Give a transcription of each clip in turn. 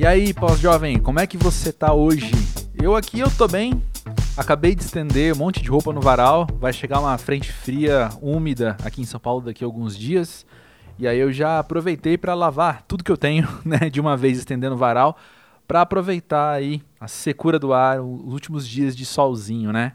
E aí, pós-jovem, como é que você tá hoje? Eu aqui eu tô bem. Acabei de estender um monte de roupa no varal. Vai chegar uma frente fria, úmida aqui em São Paulo daqui a alguns dias. E aí eu já aproveitei para lavar tudo que eu tenho, né, de uma vez estendendo o varal, para aproveitar aí a secura do ar, os últimos dias de solzinho, né?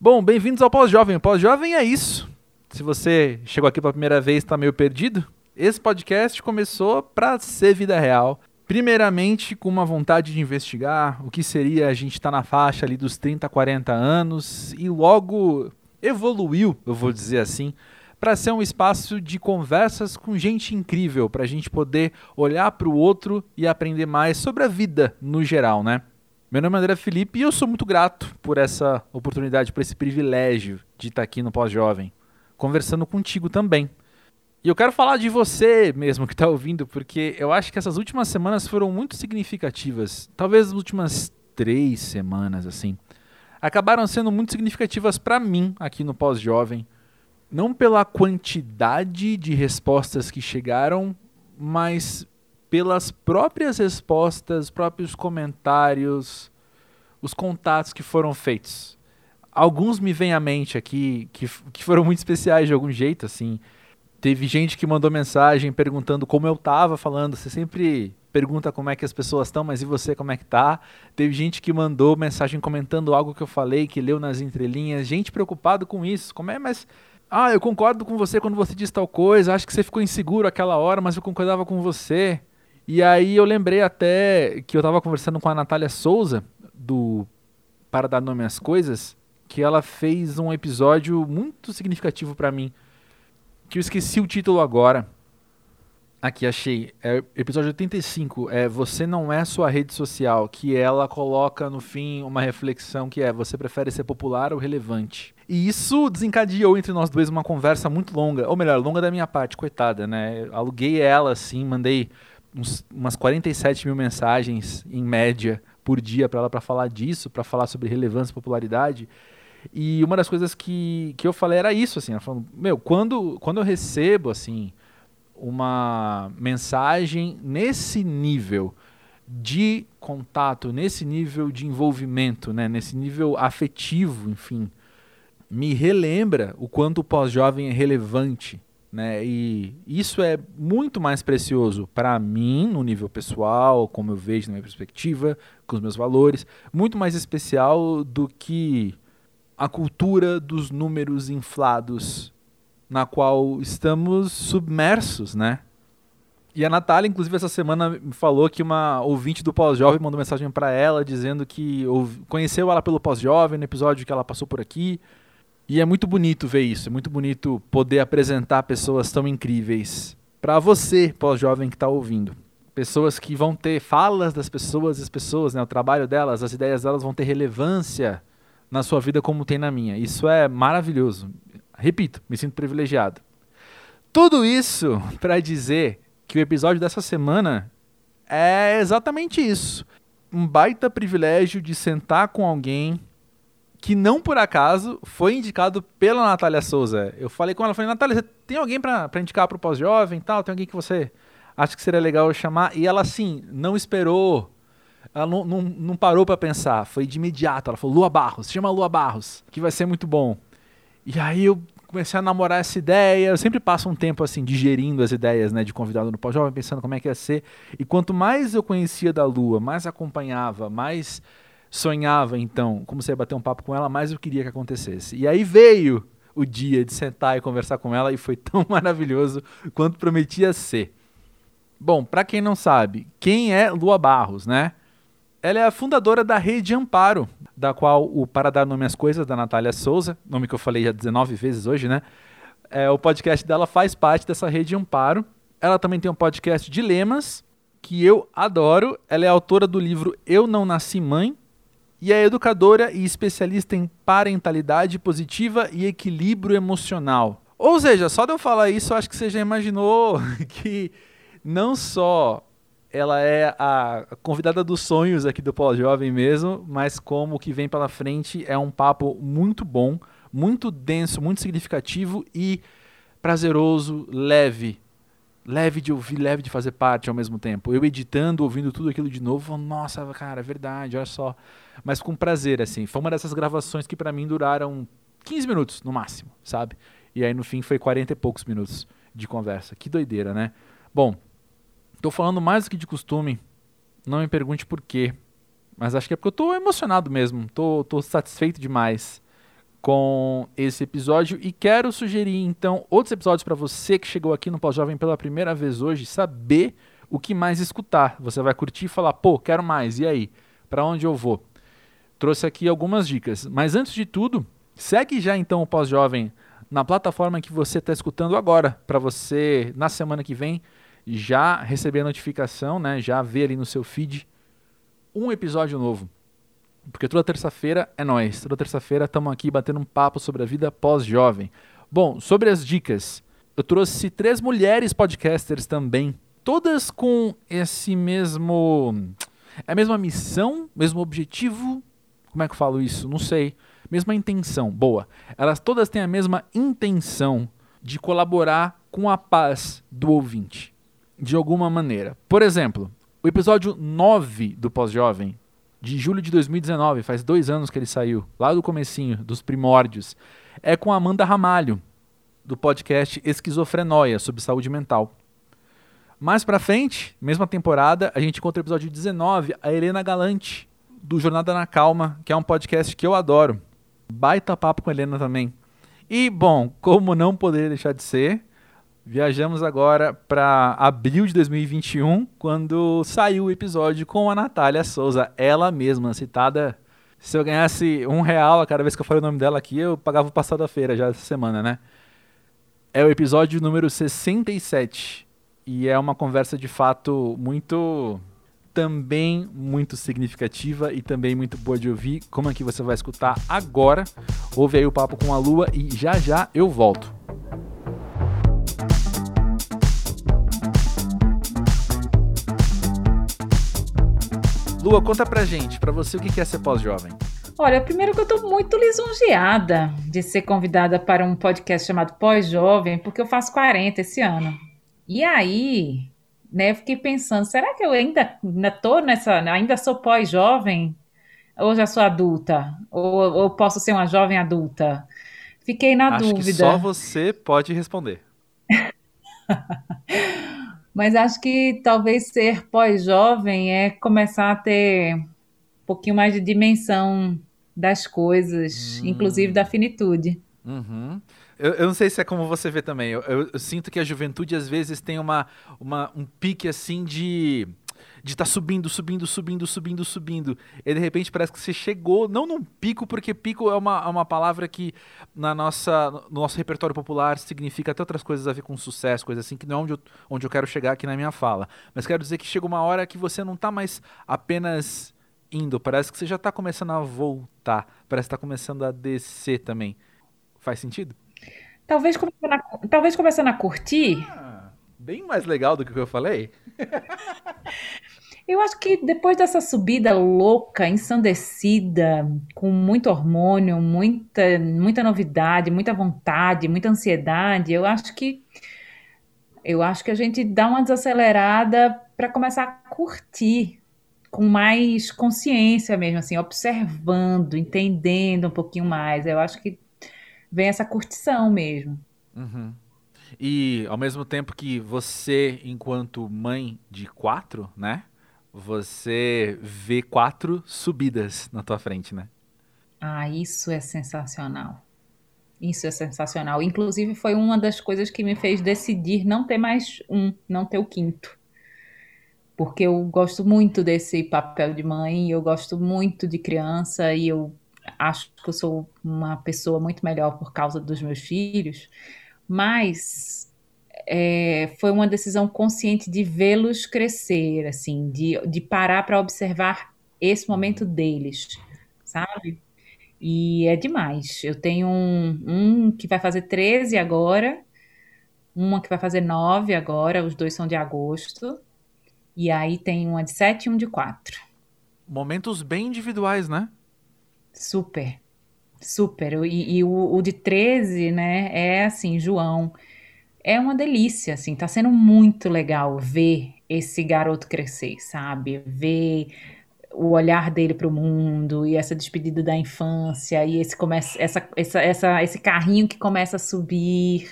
Bom, bem-vindos ao Pós-Jovem. Pós-Jovem é isso. Se você chegou aqui pela primeira vez e está meio perdido, esse podcast começou para ser vida real. Primeiramente, com uma vontade de investigar o que seria a gente estar tá na faixa ali dos 30, 40 anos e logo evoluiu, eu vou dizer assim, para ser um espaço de conversas com gente incrível, para a gente poder olhar para o outro e aprender mais sobre a vida no geral, né? Meu nome é André Felipe e eu sou muito grato por essa oportunidade, por esse privilégio de estar tá aqui no Pós-Jovem, conversando contigo também. E eu quero falar de você mesmo que está ouvindo, porque eu acho que essas últimas semanas foram muito significativas. Talvez as últimas três semanas, assim. Acabaram sendo muito significativas para mim aqui no Pós-Jovem. Não pela quantidade de respostas que chegaram, mas pelas próprias respostas, próprios comentários, os contatos que foram feitos. Alguns me vêm à mente aqui que, que foram muito especiais de algum jeito, assim. Teve gente que mandou mensagem perguntando como eu tava falando. Você sempre pergunta como é que as pessoas estão, mas e você como é que tá? Teve gente que mandou mensagem comentando algo que eu falei, que leu nas entrelinhas. Gente preocupado com isso. Como é, mas ah, eu concordo com você quando você diz tal coisa. Acho que você ficou inseguro aquela hora, mas eu concordava com você. E aí eu lembrei até que eu tava conversando com a Natália Souza do Para dar nome às coisas, que ela fez um episódio muito significativo para mim que eu esqueci o título agora. Aqui, achei. É episódio 85. É Você Não É Sua Rede Social. Que ela coloca no fim uma reflexão que é: Você prefere ser popular ou relevante? E isso desencadeou entre nós dois uma conversa muito longa. Ou melhor, longa da minha parte, coitada, né? aluguei ela assim, mandei uns, umas 47 mil mensagens em média por dia para ela para falar disso, para falar sobre relevância e popularidade. E uma das coisas que, que eu falei era isso, assim, falando, meu, quando, quando eu recebo, assim, uma mensagem nesse nível de contato, nesse nível de envolvimento, né, nesse nível afetivo, enfim, me relembra o quanto o pós-jovem é relevante, né? E isso é muito mais precioso para mim no nível pessoal, como eu vejo na minha perspectiva, com os meus valores, muito mais especial do que a cultura dos números inflados na qual estamos submersos, né? E a Natália, inclusive, essa semana me falou que uma ouvinte do Pós-Jovem mandou mensagem para ela dizendo que conheceu ela pelo Pós-Jovem, no episódio que ela passou por aqui. E é muito bonito ver isso, é muito bonito poder apresentar pessoas tão incríveis para você, pós-jovem que está ouvindo. Pessoas que vão ter falas das pessoas, as pessoas, né, o trabalho delas, as ideias delas vão ter relevância na sua vida como tem na minha. Isso é maravilhoso. Repito, me sinto privilegiado. Tudo isso para dizer que o episódio dessa semana é exatamente isso. Um baita privilégio de sentar com alguém que não por acaso foi indicado pela Natália Souza. Eu falei com ela, falei, Natália, você tem alguém para indicar para o pós-jovem tal? Tem alguém que você acha que seria legal eu chamar? E ela, assim, não esperou ela não, não, não parou para pensar, foi de imediato. Ela falou: Lua Barros, chama Lua Barros, que vai ser muito bom. E aí eu comecei a namorar essa ideia. Eu sempre passo um tempo assim, digerindo as ideias né, de convidado no pós-jovem, pensando como é que ia ser. E quanto mais eu conhecia da Lua, mais acompanhava, mais sonhava, então, como você ia bater um papo com ela, mais eu queria que acontecesse. E aí veio o dia de sentar e conversar com ela e foi tão maravilhoso quanto prometia ser. Bom, para quem não sabe, quem é Lua Barros, né? Ela é a fundadora da Rede Amparo, da qual o Para Dar Nome às Coisas, da Natália Souza, nome que eu falei já 19 vezes hoje, né? É, o podcast dela faz parte dessa Rede Amparo. Ela também tem um podcast Dilemas, que eu adoro. Ela é autora do livro Eu Não Nasci Mãe, e é educadora e especialista em parentalidade positiva e equilíbrio emocional. Ou seja, só de eu falar isso, eu acho que você já imaginou que não só ela é a convidada dos sonhos aqui do Pós-Jovem mesmo, mas como o que vem pela frente é um papo muito bom, muito denso, muito significativo e prazeroso, leve, leve de ouvir, leve de fazer parte ao mesmo tempo. Eu editando, ouvindo tudo aquilo de novo, nossa, cara, é verdade, olha só. Mas com prazer, assim. Foi uma dessas gravações que para mim duraram 15 minutos no máximo, sabe? E aí no fim foi 40 e poucos minutos de conversa. Que doideira, né? Bom, tô falando mais do que de costume. Não me pergunte por quê. Mas acho que é porque eu tô emocionado mesmo. Tô, tô satisfeito demais com esse episódio e quero sugerir então outros episódios para você que chegou aqui no Pós-Jovem pela primeira vez hoje, saber o que mais escutar. Você vai curtir e falar, pô, quero mais, e aí? Para onde eu vou? Trouxe aqui algumas dicas. Mas antes de tudo, segue já então o Pós-Jovem na plataforma que você está escutando agora, para você, na semana que vem, já receber a notificação, né? já ver ali no seu feed um episódio novo. Porque toda terça-feira é nós. Toda terça-feira estamos aqui batendo um papo sobre a vida pós-jovem. Bom, sobre as dicas, eu trouxe três mulheres podcasters também, todas com esse mesmo. É a mesma missão, mesmo objetivo. Como é que eu falo isso? Não sei. Mesma intenção. Boa. Elas todas têm a mesma intenção de colaborar com a paz do ouvinte. De alguma maneira. Por exemplo, o episódio 9 do Pós-Jovem de julho de 2019, faz dois anos que ele saiu, lá do comecinho, dos primórdios, é com a Amanda Ramalho, do podcast Esquizofrenóia, sobre saúde mental. Mais pra frente, mesma temporada, a gente encontra o episódio 19, a Helena Galante, do Jornada na Calma, que é um podcast que eu adoro. Baita papo com a Helena também. E, bom, como não poderia deixar de ser, Viajamos agora para abril de 2021, quando saiu o episódio com a Natália Souza, ela mesma, citada. Se eu ganhasse um real a cada vez que eu falei o nome dela aqui, eu pagava o passado da feira já essa semana, né? É o episódio número 67. E é uma conversa de fato muito. também muito significativa e também muito boa de ouvir. Como é que você vai escutar agora? Ouve aí o papo com a Lua e já já eu volto. Lua, conta pra gente, pra você o que é ser pós-jovem. Olha, primeiro que eu tô muito lisonjeada de ser convidada para um podcast chamado Pós-Jovem, porque eu faço 40 esse ano. E aí, né, eu fiquei pensando, será que eu ainda, ainda tô nessa, ainda sou pós-jovem? Ou já sou adulta? Ou, ou posso ser uma jovem adulta? Fiquei na Acho dúvida. Que só você pode responder. Mas acho que talvez ser pós-jovem é começar a ter um pouquinho mais de dimensão das coisas, hum. inclusive da finitude. Uhum. Eu, eu, não sei se é como você vê também. Eu, eu, eu, sinto que a juventude às vezes tem uma, uma, um pique assim de de estar tá subindo, subindo, subindo, subindo, subindo. E de repente parece que você chegou, não num pico, porque pico é uma, é uma palavra que na nossa, no nosso repertório popular significa até outras coisas a ver com sucesso, coisas assim, que não é onde eu, onde eu quero chegar aqui na minha fala. Mas quero dizer que chega uma hora que você não está mais apenas indo, parece que você já está começando a voltar, parece que está começando a descer também. Faz sentido? Talvez começando a, talvez começando a curtir. Ah, bem mais legal do que o que eu falei. Eu acho que depois dessa subida louca, ensandecida, com muito hormônio, muita, muita novidade, muita vontade, muita ansiedade, eu acho que eu acho que a gente dá uma desacelerada para começar a curtir com mais consciência mesmo, assim, observando, entendendo um pouquinho mais. Eu acho que vem essa curtição mesmo. Uhum. E ao mesmo tempo que você, enquanto mãe de quatro, né? você vê quatro subidas na tua frente, né? Ah, isso é sensacional. Isso é sensacional. Inclusive, foi uma das coisas que me fez decidir não ter mais um, não ter o quinto. Porque eu gosto muito desse papel de mãe, eu gosto muito de criança e eu acho que eu sou uma pessoa muito melhor por causa dos meus filhos. Mas é, foi uma decisão consciente de vê-los crescer, assim, de, de parar para observar esse momento deles, sabe? E é demais. Eu tenho um, um que vai fazer 13 agora, uma que vai fazer 9 agora, os dois são de agosto. E aí tem uma de 7 e um de 4. Momentos bem individuais, né? Super, super. E, e o, o de 13, né, é assim, João é uma delícia, assim, tá sendo muito legal ver esse garoto crescer, sabe? Ver o olhar dele para o mundo e essa despedida da infância e esse começa essa, essa, essa, esse carrinho que começa a subir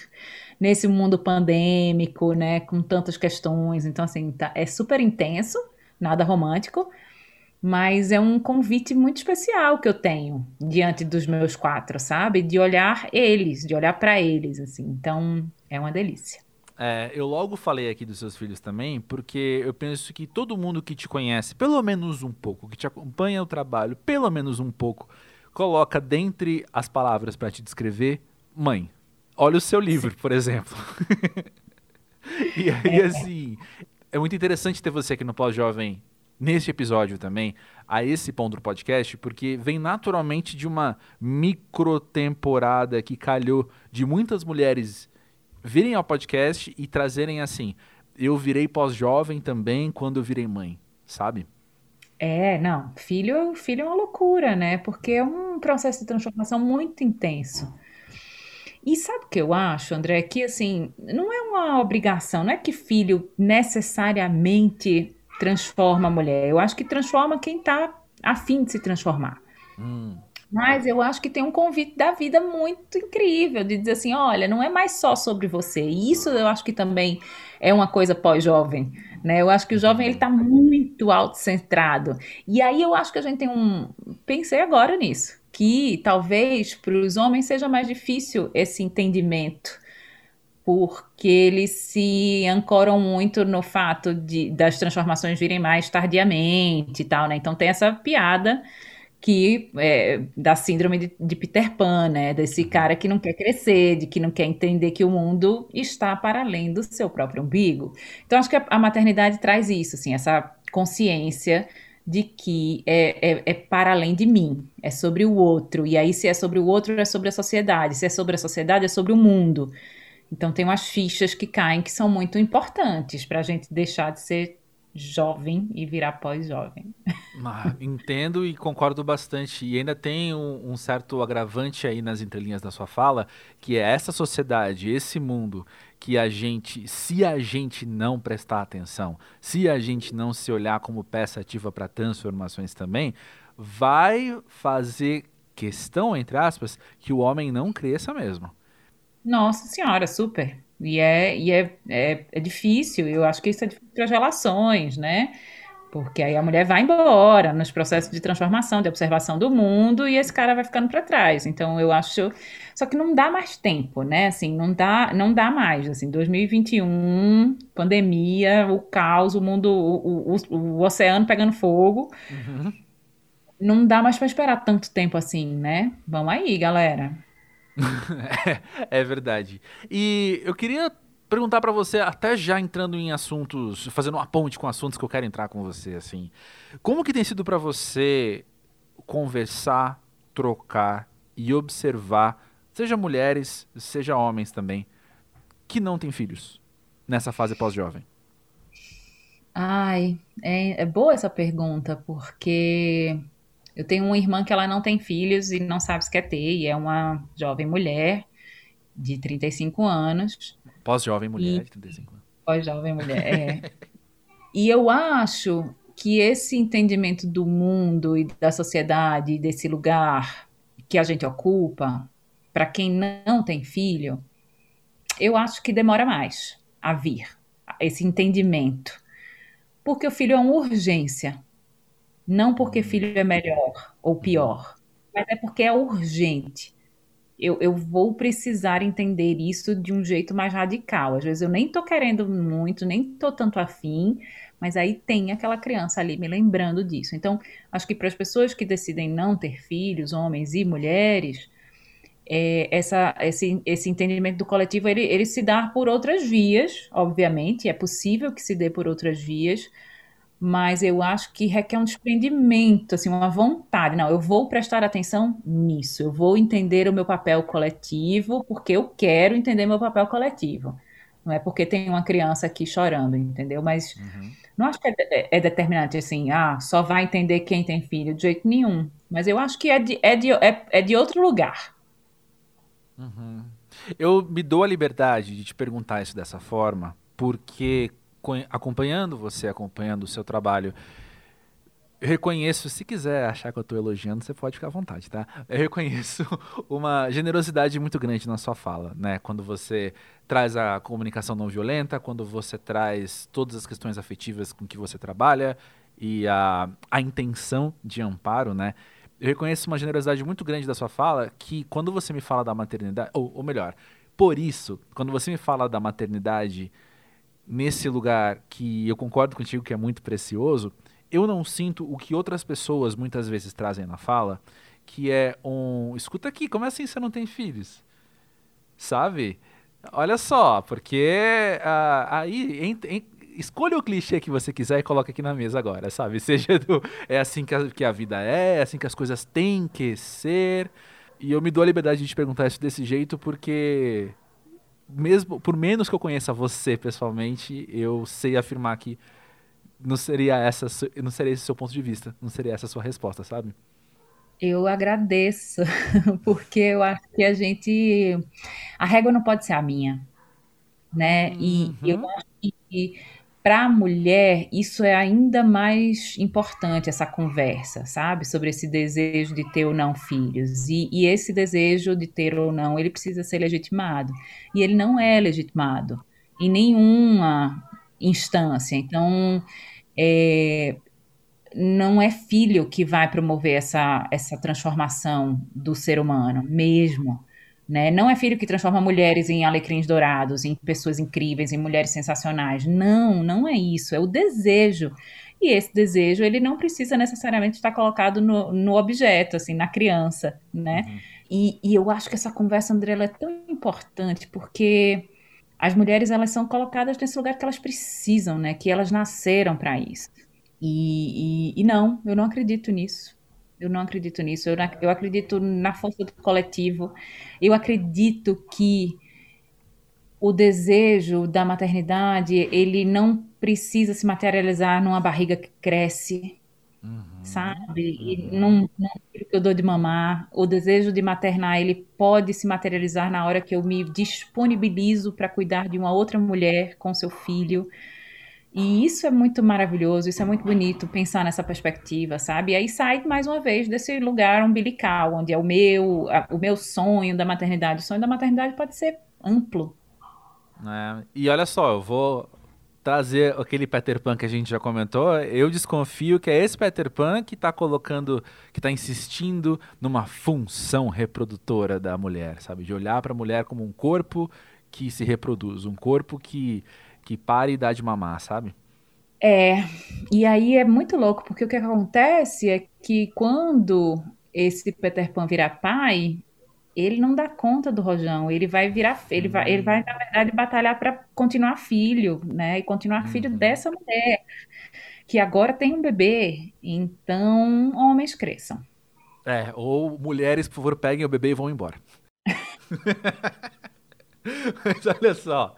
nesse mundo pandêmico, né, com tantas questões. Então assim, tá, é super intenso, nada romântico, mas é um convite muito especial que eu tenho diante dos meus quatro, sabe? De olhar eles, de olhar para eles assim. Então, é uma delícia. É, eu logo falei aqui dos seus filhos também, porque eu penso que todo mundo que te conhece, pelo menos um pouco, que te acompanha o trabalho, pelo menos um pouco, coloca dentre as palavras para te descrever mãe. Olha o seu livro, Sim. por exemplo. e aí, assim, é muito interessante ter você aqui no Pós-Jovem neste episódio também, a esse ponto do podcast, porque vem naturalmente de uma micro temporada que calhou de muitas mulheres virem ao podcast e trazerem assim: eu virei pós-jovem também quando eu virei mãe, sabe? É, não, filho, filho é uma loucura, né? Porque é um processo de transformação muito intenso. E sabe o que eu acho, André? Que assim, não é uma obrigação, não é que filho necessariamente transforma a mulher. Eu acho que transforma quem está afim de se transformar. Hum. Mas eu acho que tem um convite da vida muito incrível, de dizer assim, olha, não é mais só sobre você. E isso eu acho que também é uma coisa pós-jovem, né? Eu acho que o jovem ele está muito autocentrado. E aí eu acho que a gente tem um, pensei agora nisso, que talvez para os homens seja mais difícil esse entendimento porque eles se ancoram muito no fato de das transformações virem mais tardiamente e tal, né? Então tem essa piada que é, da síndrome de, de, Peter Pan, né? Desse uhum. cara que não quer crescer, de que não quer entender que o mundo está para além do seu próprio umbigo. Então acho que a, a maternidade traz isso, assim, essa consciência de que é, é, é, para além de mim, é sobre o outro. E aí, se é sobre o outro, é sobre a sociedade. Se é sobre a sociedade, é sobre o mundo. Então tem umas fichas que caem que são muito importantes para a gente deixar de ser jovem e virar pós-jovem. Ah, entendo e concordo bastante. E ainda tem um, um, certo agravante aí nas entrelinhas da sua fala, que é essa sociedade, esse mundo que a gente, se a gente não prestar atenção, se a gente não se olhar como peça ativa para transformações também, vai fazer questão, entre aspas, que o homem não cresça mesmo. Nossa senhora, super. E é, e é, é, é difícil, eu acho que isso é difícil para as relações, né? Porque aí a mulher vai embora nos processos de transformação, de observação do mundo, e esse cara vai ficando para trás. Então eu acho. Só que não dá mais tempo, né? Assim, não dá, não dá mais. Assim, 2021, pandemia, o caos, o mundo, o, o, o oceano pegando fogo. Uhum. Não dá mais para esperar tanto tempo assim, né? Vamos aí, galera. é, é verdade. E eu queria perguntar para você, até já entrando em assuntos, fazendo uma ponte com assuntos que eu quero entrar com você, assim. Como que tem sido para você conversar, trocar e observar, seja mulheres, seja homens também, que não têm filhos nessa fase pós-jovem? Ai, é, é boa essa pergunta, porque eu tenho uma irmã que ela não tem filhos e não sabe se quer ter, e é uma jovem mulher de 35 anos. Pós-jovem mulher e... de 35 anos. Pós-jovem mulher, é. e eu acho que esse entendimento do mundo e da sociedade, desse lugar que a gente ocupa, para quem não tem filho, eu acho que demora mais a vir, esse entendimento. Porque o filho é uma urgência. Não porque filho é melhor ou pior, mas é porque é urgente. Eu, eu vou precisar entender isso de um jeito mais radical. Às vezes eu nem tô querendo muito, nem tô tanto afim, mas aí tem aquela criança ali me lembrando disso. Então, acho que para as pessoas que decidem não ter filhos, homens e mulheres, é, essa, esse, esse entendimento do coletivo ele, ele se dá por outras vias, obviamente, é possível que se dê por outras vias, mas eu acho que requer um desprendimento, assim, uma vontade. Não, eu vou prestar atenção nisso, eu vou entender o meu papel coletivo, porque eu quero entender meu papel coletivo. Não é porque tem uma criança aqui chorando, entendeu? Mas uhum. não acho que é, é, é, determinante assim, ah, só vai entender quem tem filho, de jeito nenhum. Mas eu acho que é de, é de, é, é de outro lugar. Uhum. Eu me dou a liberdade de te perguntar isso dessa forma, porque acompanhando você, acompanhando o seu trabalho, eu reconheço, se quiser achar que eu estou elogiando, você pode ficar à vontade, tá? Eu reconheço uma generosidade muito grande na sua fala, né? Quando você traz a comunicação não violenta, quando você traz todas as questões afetivas com que você trabalha e a, a intenção de amparo, né? Eu reconheço uma generosidade muito grande da sua fala que quando você me fala da maternidade, ou, ou melhor, por isso, quando você me fala da maternidade nesse lugar que eu concordo contigo que é muito precioso, eu não sinto o que outras pessoas muitas vezes trazem na fala, que é um. Escuta aqui, como é assim você não tem filhos? Sabe? Olha só, porque uh, aí escolha o clichê que você quiser e coloque aqui na mesa agora, sabe? Seja do, é assim que a, que a vida é, é assim que as coisas têm que ser. E eu me dou a liberdade de te perguntar isso desse jeito porque mesmo por menos que eu conheça você pessoalmente, eu sei afirmar que não seria essa, não seria esse seu ponto de vista, não seria essa a sua resposta, sabe? Eu agradeço, porque eu acho que a gente. A régua não pode ser a minha, né? Uhum. E eu acho que para a mulher isso é ainda mais importante, essa conversa, sabe? Sobre esse desejo de ter ou não filhos. E, e esse desejo de ter ou não, ele precisa ser legitimado. E ele não é legitimado em nenhuma instância. Então, é, não é filho que vai promover essa, essa transformação do ser humano, mesmo. Né? Não é filho que transforma mulheres em alecrins dourados, em pessoas incríveis, em mulheres sensacionais. Não, não é isso. É o desejo. E esse desejo, ele não precisa necessariamente estar colocado no, no objeto, assim, na criança, né? Uhum. E, e, eu acho que essa conversa, André, é tão importante, porque as mulheres elas são colocadas nesse lugar que elas precisam, né? Que elas nasceram para isso. E, e, e, não, eu não acredito nisso. Eu não acredito nisso. Eu, eu acredito na força do coletivo. Eu acredito que o desejo da maternidade ele não precisa se materializar numa barriga que cresce, uhum sabe? E uhum. não, não que eu dou de mamar. O desejo de maternar, ele pode se materializar na hora que eu me disponibilizo para cuidar de uma outra mulher com seu filho. E isso é muito maravilhoso, isso é muito bonito pensar nessa perspectiva, sabe? E aí sai mais uma vez desse lugar umbilical, onde é o meu, a, o meu sonho da maternidade. O sonho da maternidade pode ser amplo. É, e olha só, eu vou trazer aquele Peter Pan que a gente já comentou, eu desconfio que é esse Peter Pan que está colocando, que está insistindo numa função reprodutora da mulher, sabe? De olhar para a mulher como um corpo que se reproduz, um corpo que, que para e dá de mamar, sabe? É, e aí é muito louco, porque o que acontece é que quando esse Peter Pan virar pai, ele não dá conta do Rojão, ele vai virar, ele vai, ele vai na verdade batalhar para continuar filho, né? E continuar filho uhum. dessa mulher que agora tem um bebê. Então, homens cresçam. É, ou mulheres, por favor, peguem o bebê e vão embora. Mas olha só.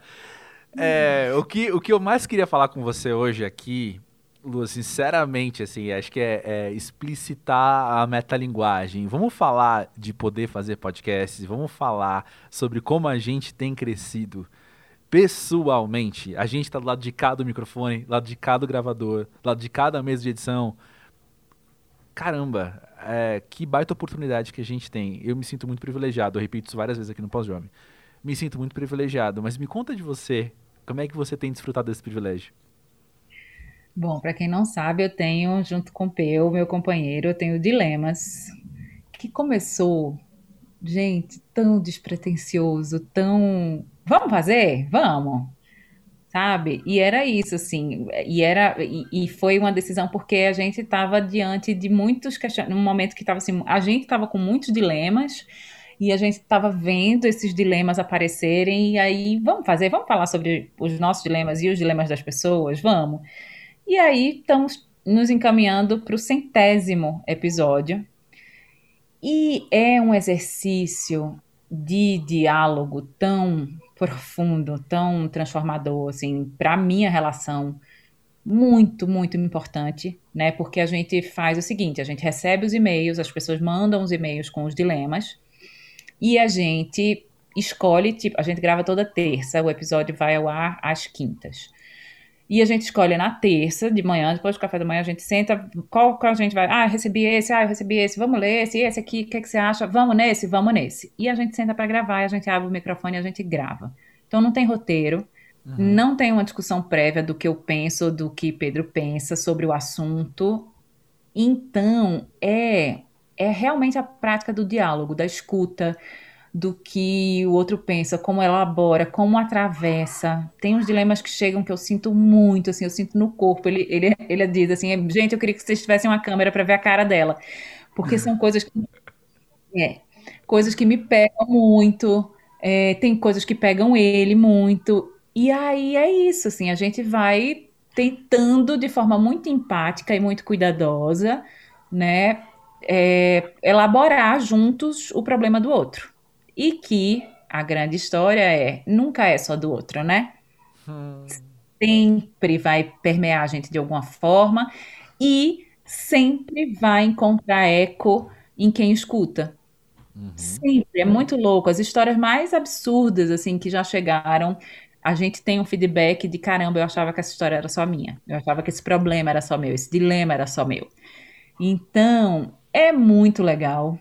É, o, que, o que eu mais queria falar com você hoje aqui Lu, sinceramente, assim, acho que é, é, explicitar a metalinguagem. Vamos falar de poder fazer podcasts, vamos falar sobre como a gente tem crescido pessoalmente. A gente está do lado de cada microfone, do lado de cada gravador, do lado de cada mesa de edição. Caramba, é, que baita oportunidade que a gente tem. Eu me sinto muito privilegiado, eu repito isso várias vezes aqui no Pós-Jovem. Me sinto muito privilegiado, mas me conta de você, como é que você tem desfrutado desse privilégio? Bom, para quem não sabe, eu tenho, junto com o Peu, meu companheiro, eu tenho Dilemas, que começou, gente, tão despretensioso, tão. Vamos fazer? Vamos! Sabe? E era isso, assim, e era e, e foi uma decisão porque a gente estava diante de muitos questionamentos, num momento que estava assim, a gente estava com muitos dilemas, e a gente estava vendo esses dilemas aparecerem, e aí, vamos fazer, vamos falar sobre os nossos dilemas e os dilemas das pessoas, vamos. E aí estamos nos encaminhando para o centésimo episódio. E é um exercício de diálogo tão profundo, tão transformador, assim, para minha relação, muito, muito importante, né? Porque a gente faz o seguinte: a gente recebe os e-mails, as pessoas mandam os e-mails com os dilemas, e a gente escolhe, tipo, a gente grava toda terça, o episódio vai ao ar às quintas. E a gente escolhe na terça de manhã, depois do café da manhã, a gente senta, qual que a gente vai? Ah, eu recebi esse, ah, eu recebi esse, vamos ler esse, esse aqui, o que, é que você acha? Vamos nesse, vamos nesse. E a gente senta para gravar, a gente abre o microfone e a gente grava. Então não tem roteiro, uhum. não tem uma discussão prévia do que eu penso, do que Pedro pensa sobre o assunto. Então é, é realmente a prática do diálogo, da escuta, do que o outro pensa, como elabora, como atravessa. Tem uns dilemas que chegam que eu sinto muito, assim, eu sinto no corpo. Ele, ele, ele diz assim, gente, eu queria que vocês tivessem uma câmera para ver a cara dela, porque são coisas que, é, coisas que me pegam muito. É, tem coisas que pegam ele muito. E aí é isso, assim, a gente vai tentando de forma muito empática e muito cuidadosa, né, é, elaborar juntos o problema do outro e que a grande história é nunca é só do outro, né? Hum. Sempre vai permear a gente de alguma forma e sempre vai encontrar eco em quem escuta. Uhum. Sempre, é muito louco. As histórias mais absurdas, assim, que já chegaram, a gente tem um feedback de caramba, eu achava que essa história era só minha. Eu achava que esse problema era só meu, esse dilema era só meu. Então, é muito legal.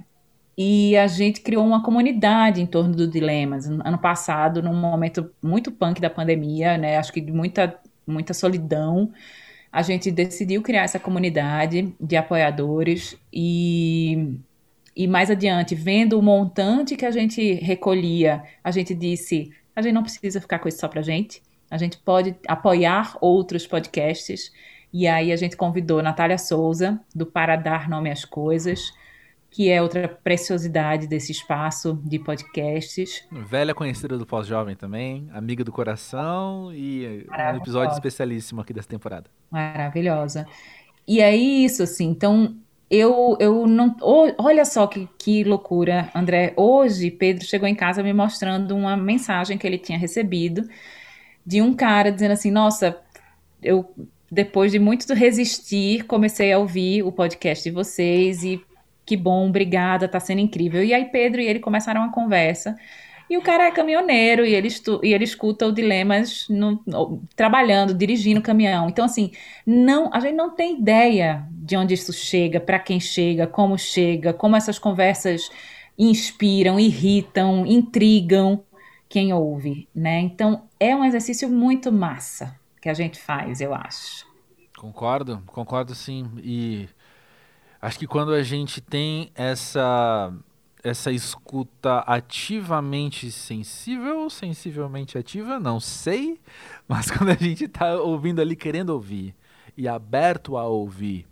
E a gente criou uma comunidade em torno do Dilemas. Ano passado, num momento muito punk da pandemia, né? Acho que de muita, muita solidão, a gente decidiu criar essa comunidade de apoiadores e, e mais adiante, vendo o montante que a gente recolhia, a gente disse, a gente não precisa ficar com isso só pra gente, a gente pode apoiar outros podcasts. E aí a gente convidou Natália Souza, do Para Dar Nome às Coisas, que é outra preciosidade desse espaço de podcasts. Velha conhecida do Pós-Jovem também, amiga do coração e um episódio especialíssimo aqui dessa temporada. Maravilhosa. E é isso, assim, então eu, eu não. Olha só que, que loucura, André. Hoje, Pedro chegou em casa me mostrando uma mensagem que ele tinha recebido de um cara dizendo assim: Nossa, eu depois de muito resistir, comecei a ouvir o podcast de vocês e que bom, obrigada, tá sendo incrível. E aí Pedro e ele começaram a conversa. E o cara é caminhoneiro e ele, e ele escuta o Dilemas no, no, trabalhando, dirigindo o caminhão. Então, assim, não, a gente não tem ideia de onde isso chega, para quem chega, como chega, como essas conversas inspiram, irritam, intrigam quem ouve, né? Então, é um exercício muito massa que a gente faz, eu acho. Concordo, concordo sim. E Acho que quando a gente tem essa essa escuta ativamente sensível, sensivelmente ativa, não sei, mas quando a gente está ouvindo ali querendo ouvir e aberto a ouvir,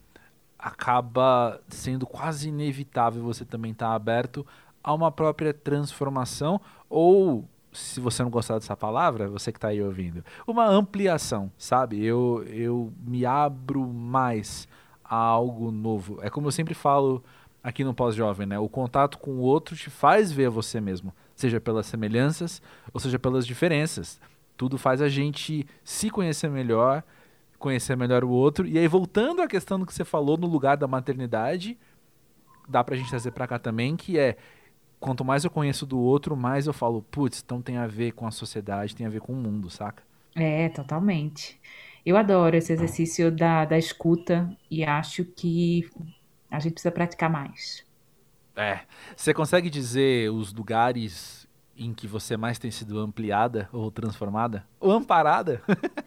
acaba sendo quase inevitável você também estar tá aberto a uma própria transformação ou se você não gostar dessa palavra, você que está aí ouvindo, uma ampliação, sabe? Eu, eu me abro mais a algo novo. É como eu sempre falo aqui no Pós-Jovem, né? O contato com o outro te faz ver você mesmo, seja pelas semelhanças ou seja pelas diferenças. Tudo faz a gente se conhecer melhor, conhecer melhor o outro. E aí, voltando à questão do que você falou no lugar da maternidade, dá pra gente trazer pra cá também, que é quanto mais eu conheço do outro, mais eu falo, putz, então tem a ver com a sociedade, tem a ver com o mundo, saca? É, totalmente. Eu adoro esse exercício da, da escuta e acho que a gente precisa praticar mais. É. Você consegue dizer os lugares em que você mais tem sido ampliada ou transformada? Ou amparada?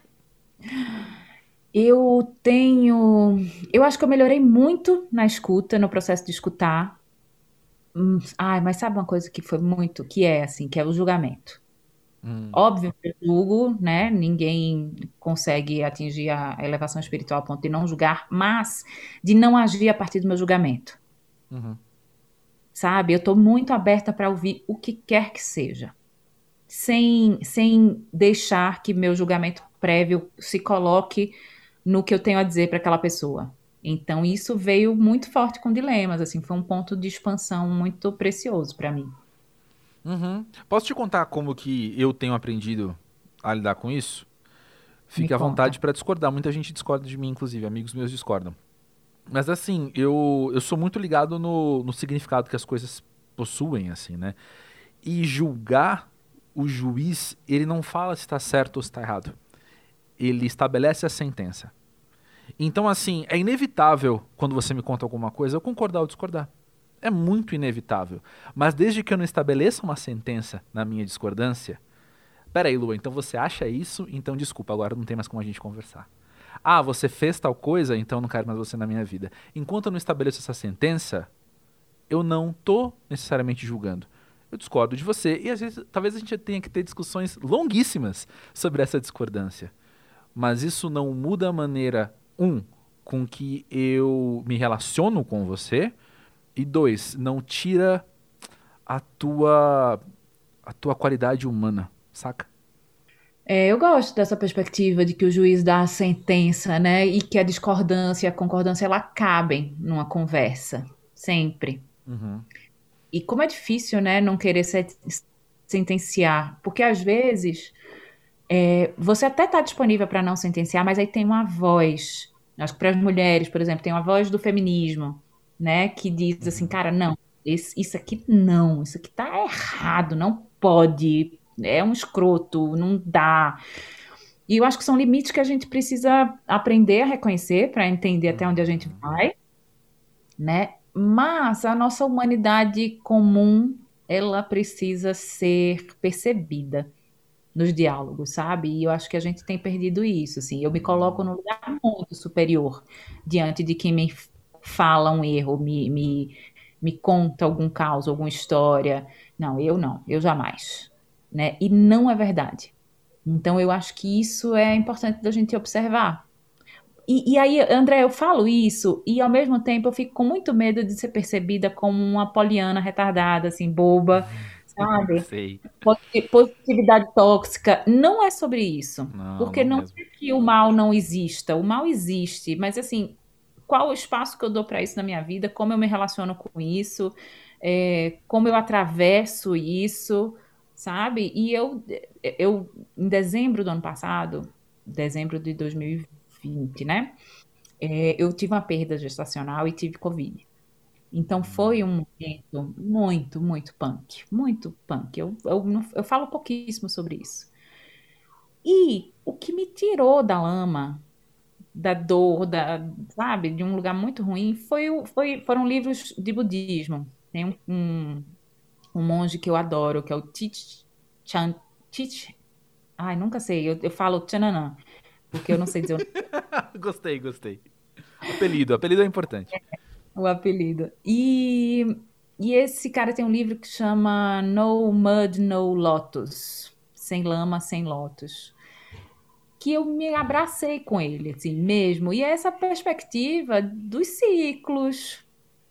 eu tenho. Eu acho que eu melhorei muito na escuta, no processo de escutar. Hum, ai, mas sabe uma coisa que foi muito, que é assim, que é o julgamento. Hum. Óbvio que eu julgo, né? Ninguém consegue atingir a elevação espiritual a ponto de não julgar, mas de não agir a partir do meu julgamento. Uhum. Sabe? Eu estou muito aberta para ouvir o que quer que seja, sem, sem deixar que meu julgamento prévio se coloque no que eu tenho a dizer para aquela pessoa. Então, isso veio muito forte com dilemas, assim, foi um ponto de expansão muito precioso para mim. Uhum. Posso te contar como que eu tenho aprendido a lidar com isso? Fique Me à vontade para discordar. Muita gente discorda de mim, inclusive. Amigos meus discordam. Mas assim, eu, eu sou muito ligado no, no significado que as coisas possuem, assim, né? E julgar o juiz, ele não fala se está certo ou se está errado. Ele estabelece a sentença. Então, assim, é inevitável, quando você me conta alguma coisa, eu concordar ou discordar. É muito inevitável. Mas desde que eu não estabeleça uma sentença na minha discordância, peraí, Lua, então você acha isso? Então desculpa, agora não tem mais como a gente conversar. Ah, você fez tal coisa, então não quero mais você na minha vida. Enquanto eu não estabeleço essa sentença, eu não tô necessariamente julgando. Eu discordo de você e às vezes talvez a gente tenha que ter discussões longuíssimas sobre essa discordância. Mas isso não muda a maneira um com que eu me relaciono com você e dois, não tira a tua a tua qualidade humana, saca? É, eu gosto dessa perspectiva de que o juiz dá a sentença, né? E que a discordância e a concordância ela cabem numa conversa, sempre. Uhum. E como é difícil, né, não querer sentenciar, porque às vezes é, você até está disponível para não sentenciar, mas aí tem uma voz. Acho que para as mulheres, por exemplo, tem uma voz do feminismo, né, que diz assim, uhum. cara, não, esse, isso aqui não, isso aqui tá errado, não pode, é um escroto, não dá. E eu acho que são limites que a gente precisa aprender a reconhecer para entender até onde a gente vai, né? Mas a nossa humanidade comum, ela precisa ser percebida nos diálogos, sabe? E eu acho que a gente tem perdido isso, assim. Eu me coloco num lugar muito superior diante de quem me fala um erro, me, me, me conta algum caos, alguma história. Não, eu não, eu jamais. Né? E não é verdade. Então eu acho que isso é importante da gente observar. E, e, aí, André, eu falo isso e ao mesmo tempo eu fico com muito medo de ser percebida como uma poliana retardada, assim, boba, sabe? Sei. Positividade tóxica. Não é sobre isso. Não, porque não, não é que o mal não exista. O mal existe, mas assim, qual o espaço que eu dou para isso na minha vida, como eu me relaciono com isso, é, como eu atravesso isso, sabe? E eu, eu, em dezembro do ano passado, dezembro de 2020, né? É, eu tive uma perda gestacional e tive Covid. Então foi um momento muito, muito punk. Muito punk. Eu, eu, eu falo pouquíssimo sobre isso. E o que me tirou da lama da dor, da, sabe, de um lugar muito ruim, foi, foi, foram livros de budismo. Tem um, um, um monge que eu adoro, que é o Tich Chan. Tich, ai, nunca sei, eu, eu falo Tchananã, porque eu não sei dizer. gostei, gostei. Apelido, apelido é importante. É, o apelido. E, e esse cara tem um livro que chama No Mud, No Lotus. Sem lama, sem lotus que eu me abracei com ele, assim, mesmo. E é essa perspectiva dos ciclos,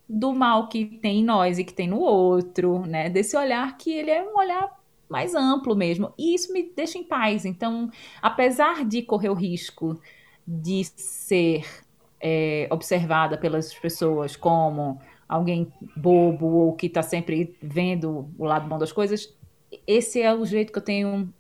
do mal que tem em nós e que tem no outro, né? Desse olhar que ele é um olhar mais amplo mesmo. E isso me deixa em paz. Então, apesar de correr o risco de ser é, observada pelas pessoas como alguém bobo ou que está sempre vendo o lado bom das coisas, esse é o jeito que eu tenho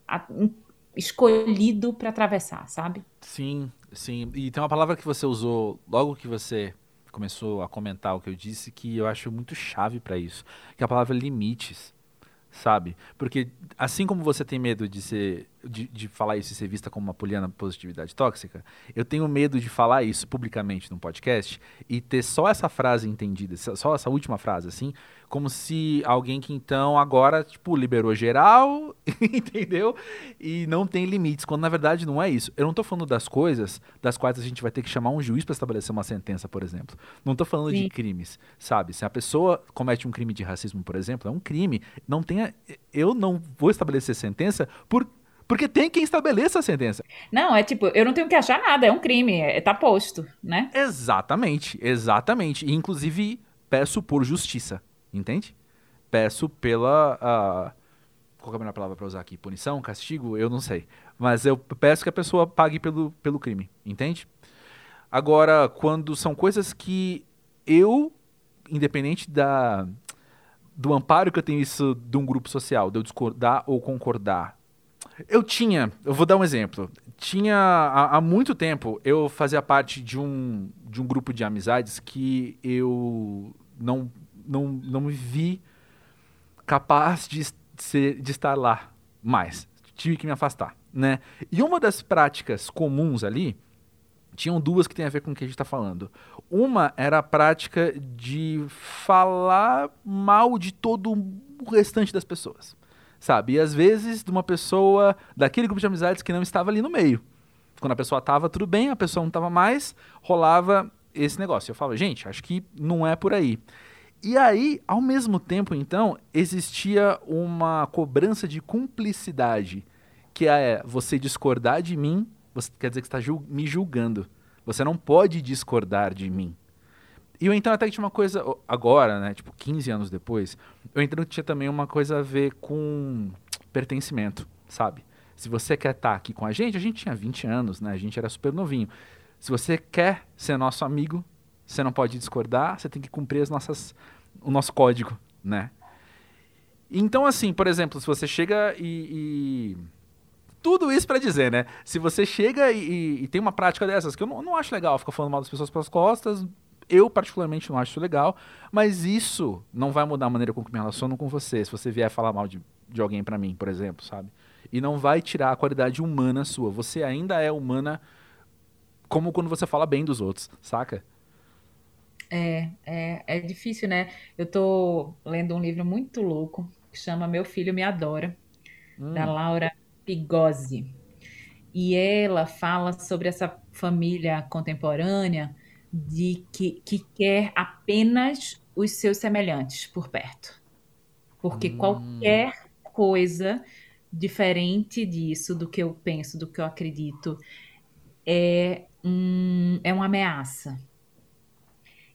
escolhido para atravessar, sabe? Sim, sim. E tem uma palavra que você usou logo que você começou a comentar o que eu disse que eu acho muito chave para isso, que é a palavra limites, sabe? Porque assim como você tem medo de ser de, de falar isso e ser vista como uma poliana positividade tóxica, eu tenho medo de falar isso publicamente num podcast e ter só essa frase entendida, só essa última frase, assim, como se alguém que então agora, tipo, liberou geral, entendeu? E não tem limites, quando na verdade não é isso. Eu não tô falando das coisas das quais a gente vai ter que chamar um juiz para estabelecer uma sentença, por exemplo. Não tô falando Sim. de crimes, sabe? Se a pessoa comete um crime de racismo, por exemplo, é um crime. Não tenha, eu não vou estabelecer sentença por porque tem quem estabeleça a sentença. Não, é tipo, eu não tenho que achar nada, é um crime, é, tá posto, né? Exatamente, exatamente. E, inclusive, peço por justiça, entende? Peço pela. Uh, qual é a melhor palavra para usar aqui? Punição? Castigo? Eu não sei. Mas eu peço que a pessoa pague pelo, pelo crime, entende? Agora, quando são coisas que eu, independente da, do amparo que eu tenho isso de um grupo social, de eu discordar ou concordar, eu tinha, eu vou dar um exemplo. Tinha há, há, muito tempo eu fazia parte de um, de um grupo de amizades que eu não, não, não me vi capaz de, ser, de estar lá mais. Tive que me afastar, né? E uma das práticas comuns ali, tinham duas que tem a ver com o que a gente está falando. Uma era a prática de falar mal de todo o restante das pessoas, sabe? E às vezes de uma pessoa daquele grupo de amizades que não estava ali no meio. Quando a pessoa estava tudo bem, a pessoa não estava mais, rolava esse negócio. Eu falava, gente, acho que não é por aí. E aí, ao mesmo tempo, então, existia uma cobrança de cumplicidade, que é você discordar de mim, você quer dizer que está me julgando. Você não pode discordar de mim. E eu entendo até tinha uma coisa, agora, né, tipo 15 anos depois, eu entendo que tinha também uma coisa a ver com pertencimento, sabe? Se você quer estar tá aqui com a gente, a gente tinha 20 anos, né? A gente era super novinho. Se você quer ser nosso amigo, você não pode discordar, você tem que cumprir as nossas, o nosso código, né? Então, assim, por exemplo, se você chega e. e... Tudo isso para dizer, né? Se você chega e, e, tem uma prática dessas, que eu não, não acho legal ficar falando mal das pessoas pelas costas, eu particularmente não acho isso legal, mas isso não vai mudar a maneira com que me relaciono com você, se você vier falar mal de, de alguém para mim, por exemplo, sabe? E não vai tirar a qualidade humana sua. Você ainda é humana como quando você fala bem dos outros, saca? É, é, é difícil, né? Eu tô lendo um livro muito louco que chama Meu Filho Me Adora, hum. da Laura Pigozzi. E ela fala sobre essa família contemporânea de que, que quer apenas os seus semelhantes por perto. Porque hum. qualquer coisa diferente disso, do que eu penso, do que eu acredito, é, um, é uma ameaça.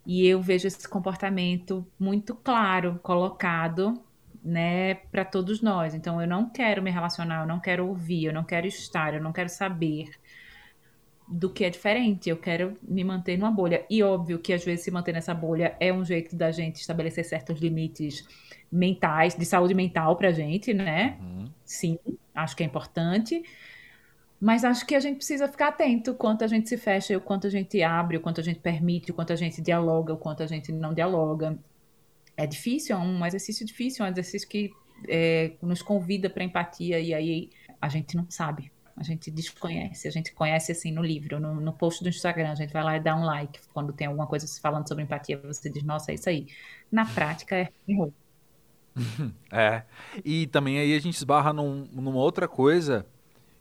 E eu vejo esse comportamento muito claro, colocado né, para todos nós. Então, eu não quero me relacionar, eu não quero ouvir, eu não quero estar, eu não quero saber do que é diferente. Eu quero me manter numa bolha. E óbvio que às vezes se manter nessa bolha é um jeito da gente estabelecer certos limites mentais, de saúde mental pra gente, né? Uhum. Sim, acho que é importante. Mas acho que a gente precisa ficar atento quanto a gente se fecha, o quanto a gente abre, o quanto a gente permite, o quanto a gente dialoga, o quanto a gente não dialoga. É difícil, é um exercício difícil, é um exercício que é, nos convida para empatia e aí a gente não sabe, a gente desconhece, a gente conhece assim no livro, no, no post do Instagram, a gente vai lá e dá um like quando tem alguma coisa falando sobre empatia, você diz, nossa, é isso aí. Na prática é. É, e também aí a gente esbarra num, numa outra coisa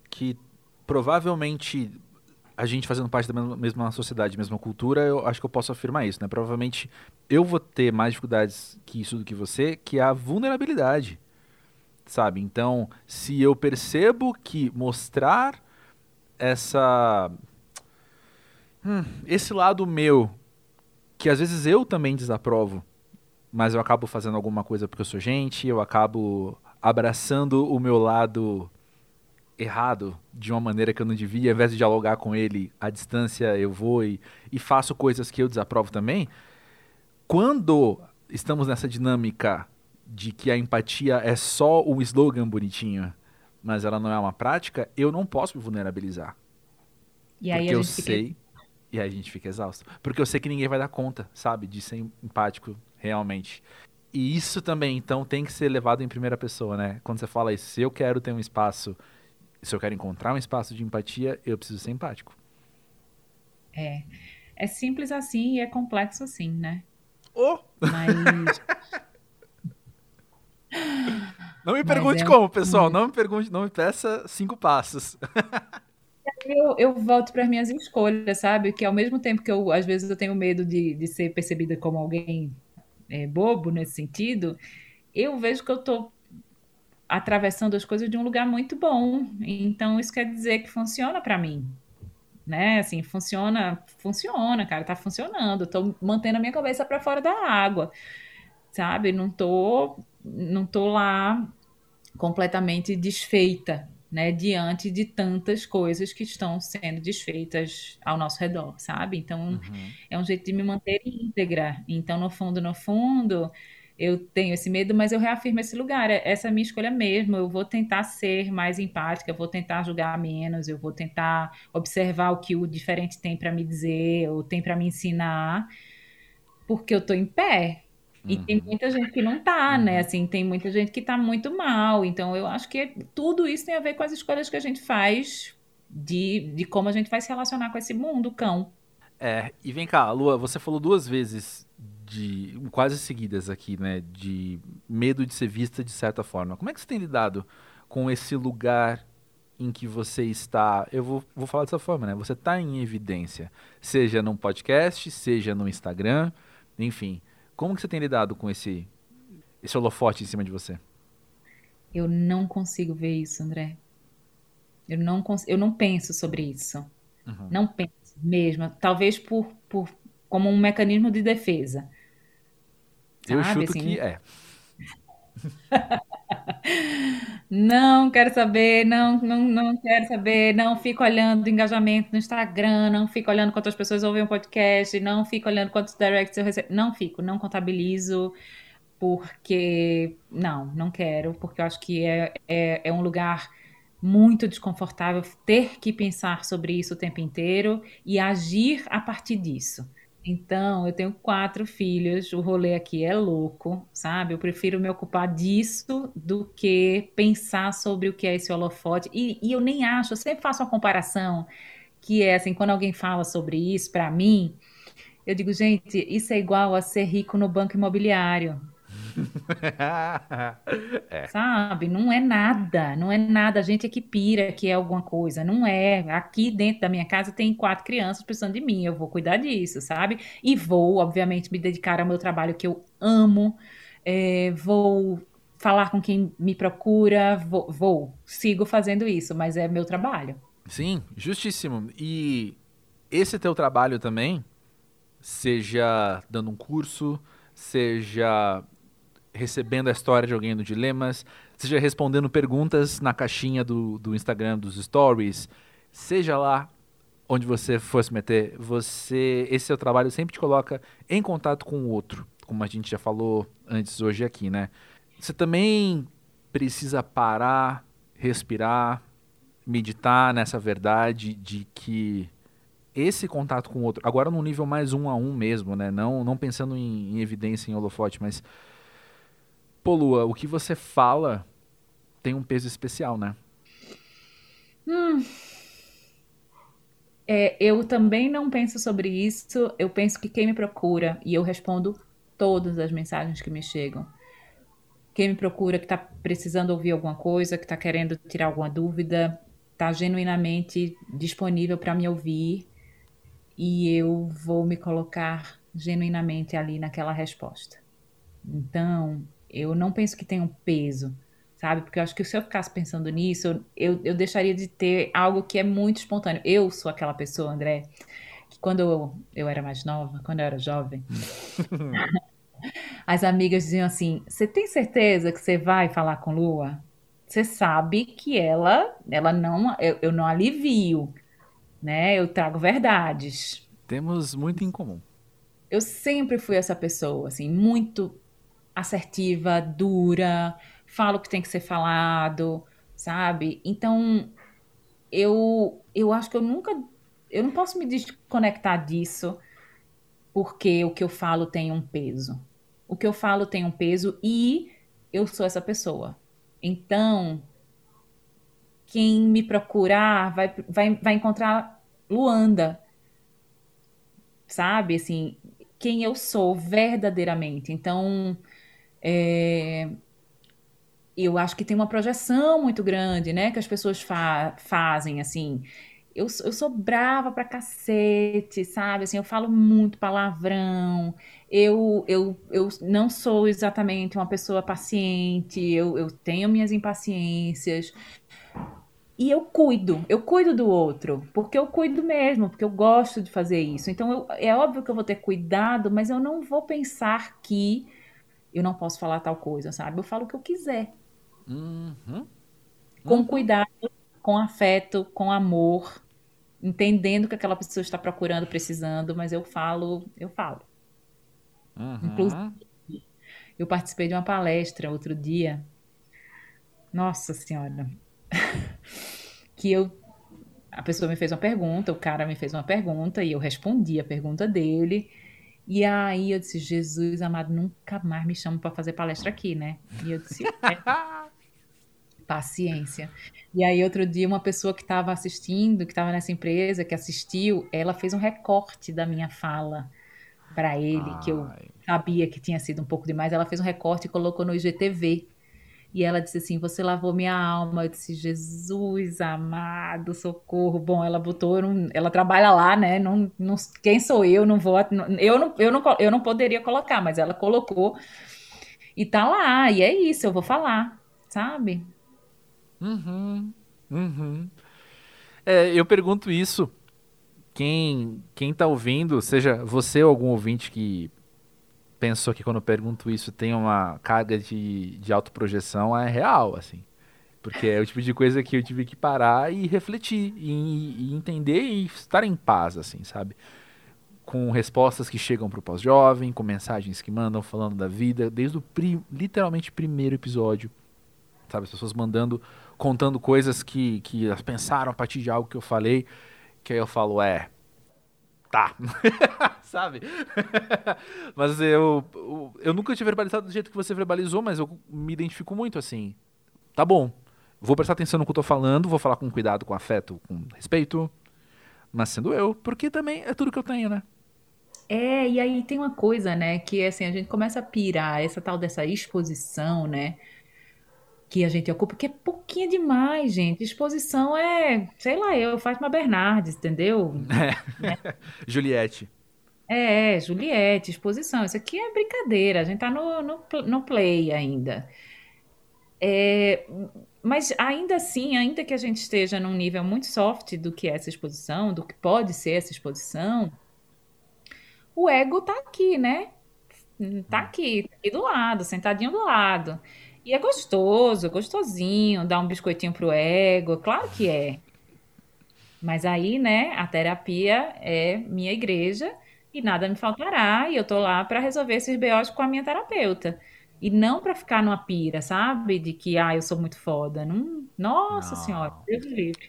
que provavelmente a gente fazendo parte da mesma sociedade, mesma cultura, eu acho que eu posso afirmar isso, né? Provavelmente eu vou ter mais dificuldades que isso do que você, que é a vulnerabilidade, sabe? Então, se eu percebo que mostrar essa hum, esse lado meu que às vezes eu também desaprovo, mas eu acabo fazendo alguma coisa porque eu sou gente, eu acabo abraçando o meu lado errado de uma maneira que eu não devia, ao invés de dialogar com ele à distância, eu vou e, e faço coisas que eu desaprovo também. Quando estamos nessa dinâmica de que a empatia é só um slogan bonitinho, mas ela não é uma prática, eu não posso me vulnerabilizar. E aí porque eu sei. Fica... E aí a gente fica exausto. Porque eu sei que ninguém vai dar conta, sabe, de ser empático realmente. E isso também, então, tem que ser levado em primeira pessoa, né? Quando você fala isso, se eu quero ter um espaço se eu quero encontrar um espaço de empatia, eu preciso ser empático. É. É simples assim e é complexo assim, né? Oh! Mas. não me pergunte é como, pessoal. Não me pergunte, não me peça cinco passos. eu, eu volto para as minhas escolhas, sabe? Que ao mesmo tempo que eu, às vezes, eu tenho medo de, de ser percebida como alguém é, bobo nesse sentido, eu vejo que eu estou atravessando as coisas de um lugar muito bom. Então isso quer dizer que funciona para mim. Né? Assim, funciona, funciona, cara, tá funcionando. Tô mantendo a minha cabeça para fora da água. Sabe? Não tô não tô lá completamente desfeita, né, diante de tantas coisas que estão sendo desfeitas ao nosso redor, sabe? Então, uhum. é um jeito de me manter íntegra. Então, no fundo, no fundo, eu tenho esse medo, mas eu reafirmo esse lugar. É, essa é a minha escolha mesmo. Eu vou tentar ser mais empática, eu vou tentar julgar menos, eu vou tentar observar o que o diferente tem para me dizer ou tem para me ensinar, porque eu estou em pé, E uhum. tem muita gente que não tá, né? Uhum. Assim, tem muita gente que tá muito mal. Então, eu acho que tudo isso tem a ver com as escolhas que a gente faz de, de como a gente vai se relacionar com esse mundo cão. É, e vem cá, Lua, você falou duas vezes de quase seguidas aqui, né, de medo de ser vista de certa forma. Como é que você tem lidado com esse lugar em que você está, eu vou, vou falar dessa forma, né? Você está em evidência, seja num podcast, seja no Instagram, enfim. Como que você tem lidado com esse, esse holofote em cima de você? Eu não consigo ver isso, André. Eu não, eu não penso sobre isso. Uhum. Não penso mesmo. Talvez por, por como um mecanismo de defesa. Eu chuto assim, que é. Não quero saber, não, não, não quero saber, não fico olhando engajamento no Instagram, não fico olhando quantas pessoas ouvem o um podcast, não fico olhando quantos directs eu recebo, não fico, não contabilizo, porque não, não quero, porque eu acho que é, é, é um lugar muito desconfortável ter que pensar sobre isso o tempo inteiro e agir a partir disso. Então, eu tenho quatro filhos, o rolê aqui é louco, sabe? Eu prefiro me ocupar disso do que pensar sobre o que é esse holofote. E, e eu nem acho, eu sempre faço uma comparação, que é assim, quando alguém fala sobre isso para mim, eu digo, gente, isso é igual a ser rico no banco imobiliário. é. Sabe? Não é nada, não é nada. A gente é que pira que é alguma coisa. Não é. Aqui dentro da minha casa tem quatro crianças precisando de mim. Eu vou cuidar disso, sabe? E vou, obviamente, me dedicar ao meu trabalho que eu amo. É, vou falar com quem me procura. Vou, vou, sigo fazendo isso, mas é meu trabalho. Sim, justíssimo. E esse teu trabalho também, seja dando um curso, seja recebendo a história de alguém no Dilemas, seja respondendo perguntas na caixinha do, do Instagram dos stories, seja lá onde você for se meter, você, esse seu trabalho sempre te coloca em contato com o outro, como a gente já falou antes hoje aqui, né? Você também precisa parar, respirar, meditar nessa verdade de que esse contato com o outro, agora num nível mais um a um mesmo, né? Não, não pensando em, em evidência, em holofote, mas Pô, Lua, o que você fala tem um peso especial, né? Hum. É, eu também não penso sobre isso. Eu penso que quem me procura, e eu respondo todas as mensagens que me chegam. Quem me procura, que está precisando ouvir alguma coisa, que está querendo tirar alguma dúvida, está genuinamente disponível para me ouvir e eu vou me colocar genuinamente ali naquela resposta. Então, eu não penso que tenha um peso, sabe? Porque eu acho que se eu ficasse pensando nisso, eu, eu deixaria de ter algo que é muito espontâneo. Eu sou aquela pessoa, André, que quando eu, eu era mais nova, quando eu era jovem, as amigas diziam assim: Você tem certeza que você vai falar com Lua? Você sabe que ela, ela não, eu, eu não alivio, né? Eu trago verdades. Temos muito em comum. Eu sempre fui essa pessoa, assim, muito assertiva, dura, falo o que tem que ser falado, sabe? Então, eu, eu acho que eu nunca. Eu não posso me desconectar disso porque o que eu falo tem um peso. O que eu falo tem um peso e eu sou essa pessoa. Então, quem me procurar vai, vai, vai encontrar Luanda. Sabe? Assim, quem eu sou verdadeiramente. Então, é, eu acho que tem uma projeção muito grande, né? Que as pessoas fa fazem, assim. Eu, eu sou brava pra cacete, sabe? Assim, eu falo muito palavrão. Eu, eu, eu não sou exatamente uma pessoa paciente. Eu, eu tenho minhas impaciências. E eu cuido, eu cuido do outro, porque eu cuido mesmo, porque eu gosto de fazer isso. Então, eu, é óbvio que eu vou ter cuidado, mas eu não vou pensar que eu não posso falar tal coisa, sabe? Eu falo o que eu quiser. Uhum. Com uhum. cuidado, com afeto, com amor, entendendo que aquela pessoa está procurando, precisando, mas eu falo, eu falo. Uhum. Inclusive, eu participei de uma palestra outro dia. Nossa Senhora. que eu. A pessoa me fez uma pergunta, o cara me fez uma pergunta e eu respondi a pergunta dele. E aí eu disse, Jesus amado, nunca mais me chama para fazer palestra aqui, né? E eu disse, é. paciência. E aí outro dia uma pessoa que estava assistindo, que estava nessa empresa, que assistiu, ela fez um recorte da minha fala para ele, Ai. que eu sabia que tinha sido um pouco demais. Ela fez um recorte e colocou no IGTV. E ela disse assim: Você lavou minha alma. Eu disse: Jesus amado, socorro. Bom, ela botou, não, ela trabalha lá, né? Não, não, quem sou eu? Não vou. Eu não, eu, não, eu não poderia colocar, mas ela colocou. E tá lá. E é isso, eu vou falar, sabe? Uhum. Uhum. É, eu pergunto isso. Quem, quem tá ouvindo, seja você ou algum ouvinte que pensou que quando eu pergunto isso tem uma carga de, de autoprojeção é real, assim. Porque é o tipo de coisa que eu tive que parar e refletir, e, e entender e estar em paz, assim, sabe? Com respostas que chegam pro pós-jovem, com mensagens que mandam falando da vida, desde o pri literalmente primeiro episódio, sabe? As pessoas mandando, contando coisas que, que elas pensaram a partir de algo que eu falei, que aí eu falo, é, tá. Sabe? mas eu, eu nunca tinha verbalizado do jeito que você verbalizou, mas eu me identifico muito assim. Tá bom. Vou prestar atenção no que eu tô falando, vou falar com cuidado, com afeto, com respeito. Mas sendo eu, porque também é tudo que eu tenho, né? É, e aí tem uma coisa, né, que assim, a gente começa a pirar essa tal dessa exposição, né? Que a gente ocupa, que é pouquinho demais, gente. Exposição é, sei lá, eu Fátima Bernardes, entendeu? É. Né? Juliette. É, é, Juliette, exposição. Isso aqui é brincadeira, a gente tá no, no, no play ainda. É, mas ainda assim, ainda que a gente esteja num nível muito soft do que é essa exposição, do que pode ser essa exposição, o ego tá aqui, né? Tá aqui, tá aqui do lado, sentadinho do lado. E é gostoso, gostosinho, dar um biscoitinho pro ego, claro que é. Mas aí, né, a terapia é minha igreja e nada me faltará, e eu tô lá para resolver esses BOs com a minha terapeuta. E não para ficar numa pira, sabe? De que, ah, eu sou muito foda. Não, nossa não. senhora, Deus livre.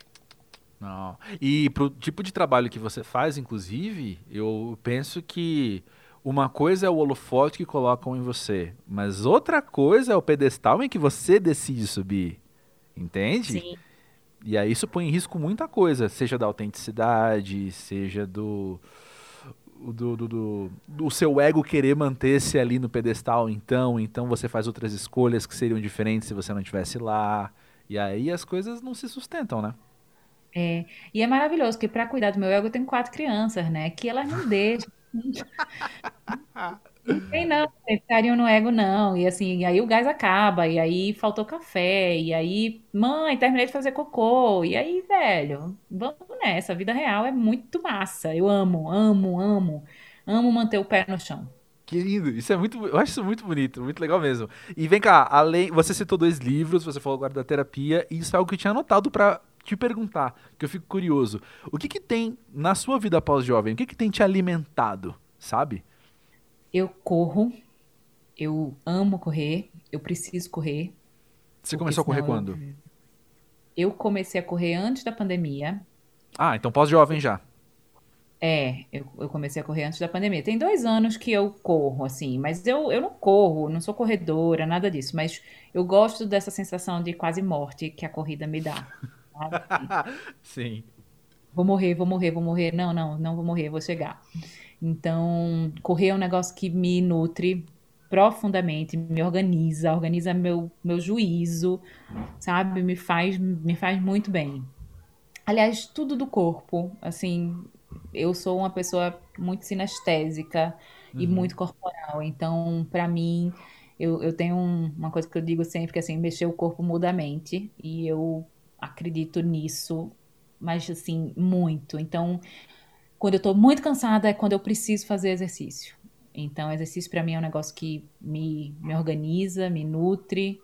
Não. E pro tipo de trabalho que você faz, inclusive, eu penso que uma coisa é o holofote que colocam em você, mas outra coisa é o pedestal em que você decide subir. Entende? Sim. E aí isso põe em risco muita coisa, seja da autenticidade, seja do do, do, do, do seu ego querer manter-se ali no pedestal, então, então você faz outras escolhas que seriam diferentes se você não estivesse lá. E aí as coisas não se sustentam, né? É, e é maravilhoso, porque para cuidar do meu ego eu tenho quatro crianças, né? Que elas não deixam não tem não, carinho no ego não. E assim, aí o gás acaba, e aí faltou café, e aí, mãe, terminei de fazer cocô. E aí, velho, vamos nessa. A vida real é muito massa. Eu amo, amo, amo. Amo manter o pé no chão. Que lindo, isso é muito, eu acho isso muito bonito, muito legal mesmo. E vem cá, além, você citou dois livros, você falou agora da terapia, e isso é algo que eu tinha anotado para te perguntar, que eu fico curioso. O que que tem na sua vida pós-jovem? O que que tem te alimentado, sabe? Eu corro. Eu amo correr. Eu preciso correr. Você começou a correr quando? Eu... eu comecei a correr antes da pandemia. Ah, então pós-jovem já. É, eu, eu, comecei a correr antes da pandemia. Tem dois anos que eu corro, assim, mas eu, eu não corro, não sou corredora, nada disso. Mas eu gosto dessa sensação de quase morte que a corrida me dá. Sim. Vou morrer, vou morrer, vou morrer. Não, não, não vou morrer, vou chegar. Então, correr é um negócio que me nutre profundamente, me organiza, organiza meu, meu juízo, sabe? Me faz, me faz muito bem. Aliás, tudo do corpo, assim, eu sou uma pessoa muito sinestésica uhum. e muito corporal, então, para mim, eu, eu tenho um, uma coisa que eu digo sempre, que assim, mexer o corpo muda a mente, e eu acredito nisso, mas assim, muito. Então, quando eu tô muito cansada é quando eu preciso fazer exercício. Então, exercício para mim é um negócio que me, me organiza, me nutre.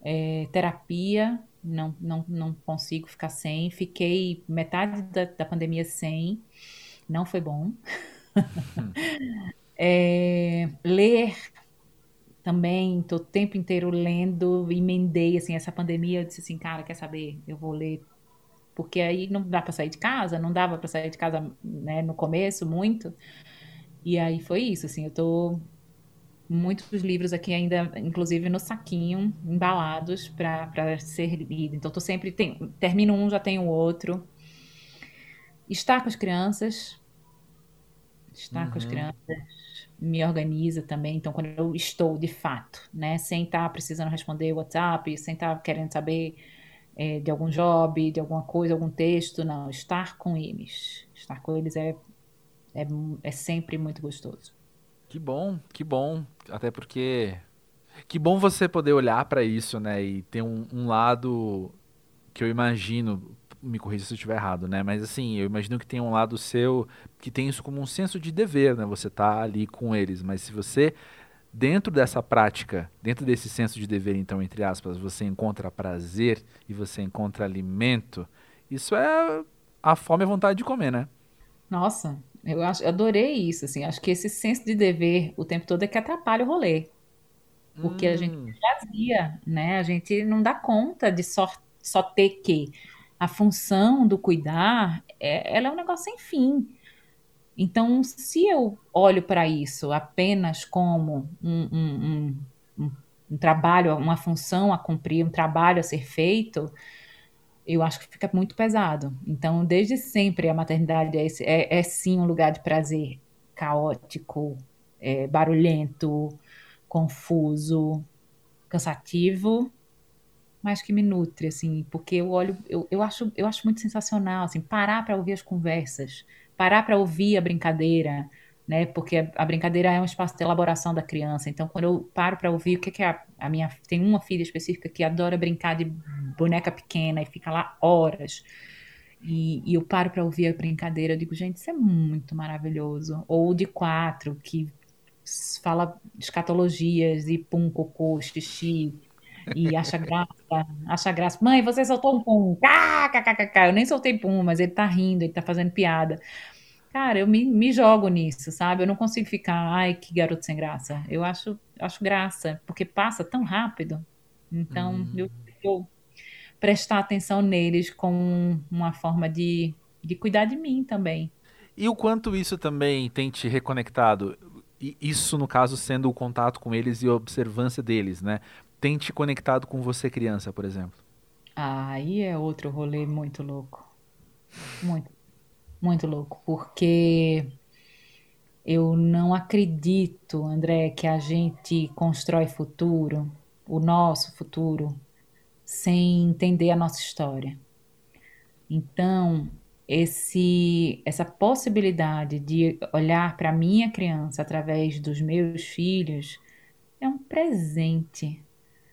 É, terapia, não, não, não consigo ficar sem. Fiquei metade da, da pandemia sem, não foi bom. é, ler também, tô o tempo inteiro lendo, emendei, assim, essa pandemia, eu disse assim, cara, quer saber, eu vou ler, porque aí não dá para sair de casa, não dava para sair de casa, né, no começo, muito, E aí foi isso, assim, eu tô muitos livros aqui ainda, inclusive no saquinho, embalados para ser lido. Então, tô sempre tem, termino um, já tenho outro. Estar com as crianças, estar uhum. com as uhum. crianças me organiza também. Então, quando eu estou de fato, né, sem estar precisando responder WhatsApp, sem estar querendo saber é, de algum job, de alguma coisa, algum texto, não, estar com eles, estar com eles é é, é sempre muito gostoso. Que bom, que bom. Até porque. Que bom você poder olhar para isso, né? E ter um, um, lado que eu imagino. Me corrija se eu estiver errado, né? Mas assim, eu imagino que tem um lado seu que tem isso como um senso de dever, né? Você tá ali com eles. Mas se você, dentro dessa prática, dentro desse senso de dever, então, entre aspas, você encontra prazer e você encontra alimento, isso é a fome e a vontade de comer, né? Nossa, eu, acho, eu adorei isso, assim. Acho que esse senso de dever o tempo todo é que atrapalha o rolê. Porque hum. a gente hum. vazia, né? A gente não dá conta de só, só ter que. A função do cuidar, é, ela é um negócio sem fim. Então, se eu olho para isso apenas como um, um, um, um, trabalho, uma função a cumprir, um trabalho a ser feito, eu acho que fica muito pesado. Então, desde sempre, a maternidade é, é, é sim um lugar de prazer caótico, é, barulhento, confuso, cansativo, mas que me nutre, assim, porque eu olho, eu, eu, acho, eu acho muito sensacional, assim, parar para ouvir as conversas, parar para ouvir a brincadeira, né? Porque a, brincadeira é um espaço de elaboração da criança. Então, quando eu paro para ouvir o que, que a, a, minha. Tem uma filha específica que adora brincar de boneca pequena e fica lá horas. E, e eu paro para ouvir a brincadeira, eu digo, gente, isso é muito maravilhoso. Ou de quatro, que fala escatologias e pum, cocô, xixi, e acha graça, acha graça. Mãe, você soltou um pum, kkkk. Eu nem soltei pum, mas ele tá rindo, ele tá fazendo piada. Cara, eu me, me jogo nisso, sabe? Eu não consigo ficar, ai, que garoto sem graça. Eu acho, acho graça, porque passa tão rápido. Então, uhum. eu, eu prestar atenção neles como uma forma de, de cuidar de mim também. E o quanto isso também tem te reconectado? Isso, no caso, sendo o contato com eles e a observância deles, né? Tem te conectado com você, criança, por exemplo? Aí é outro rolê muito louco. Muito muito louco, porque eu não acredito, André, que a gente constrói futuro, o nosso futuro, sem entender a nossa história. Então, esse, essa possibilidade de olhar para minha criança através dos meus filhos é um presente.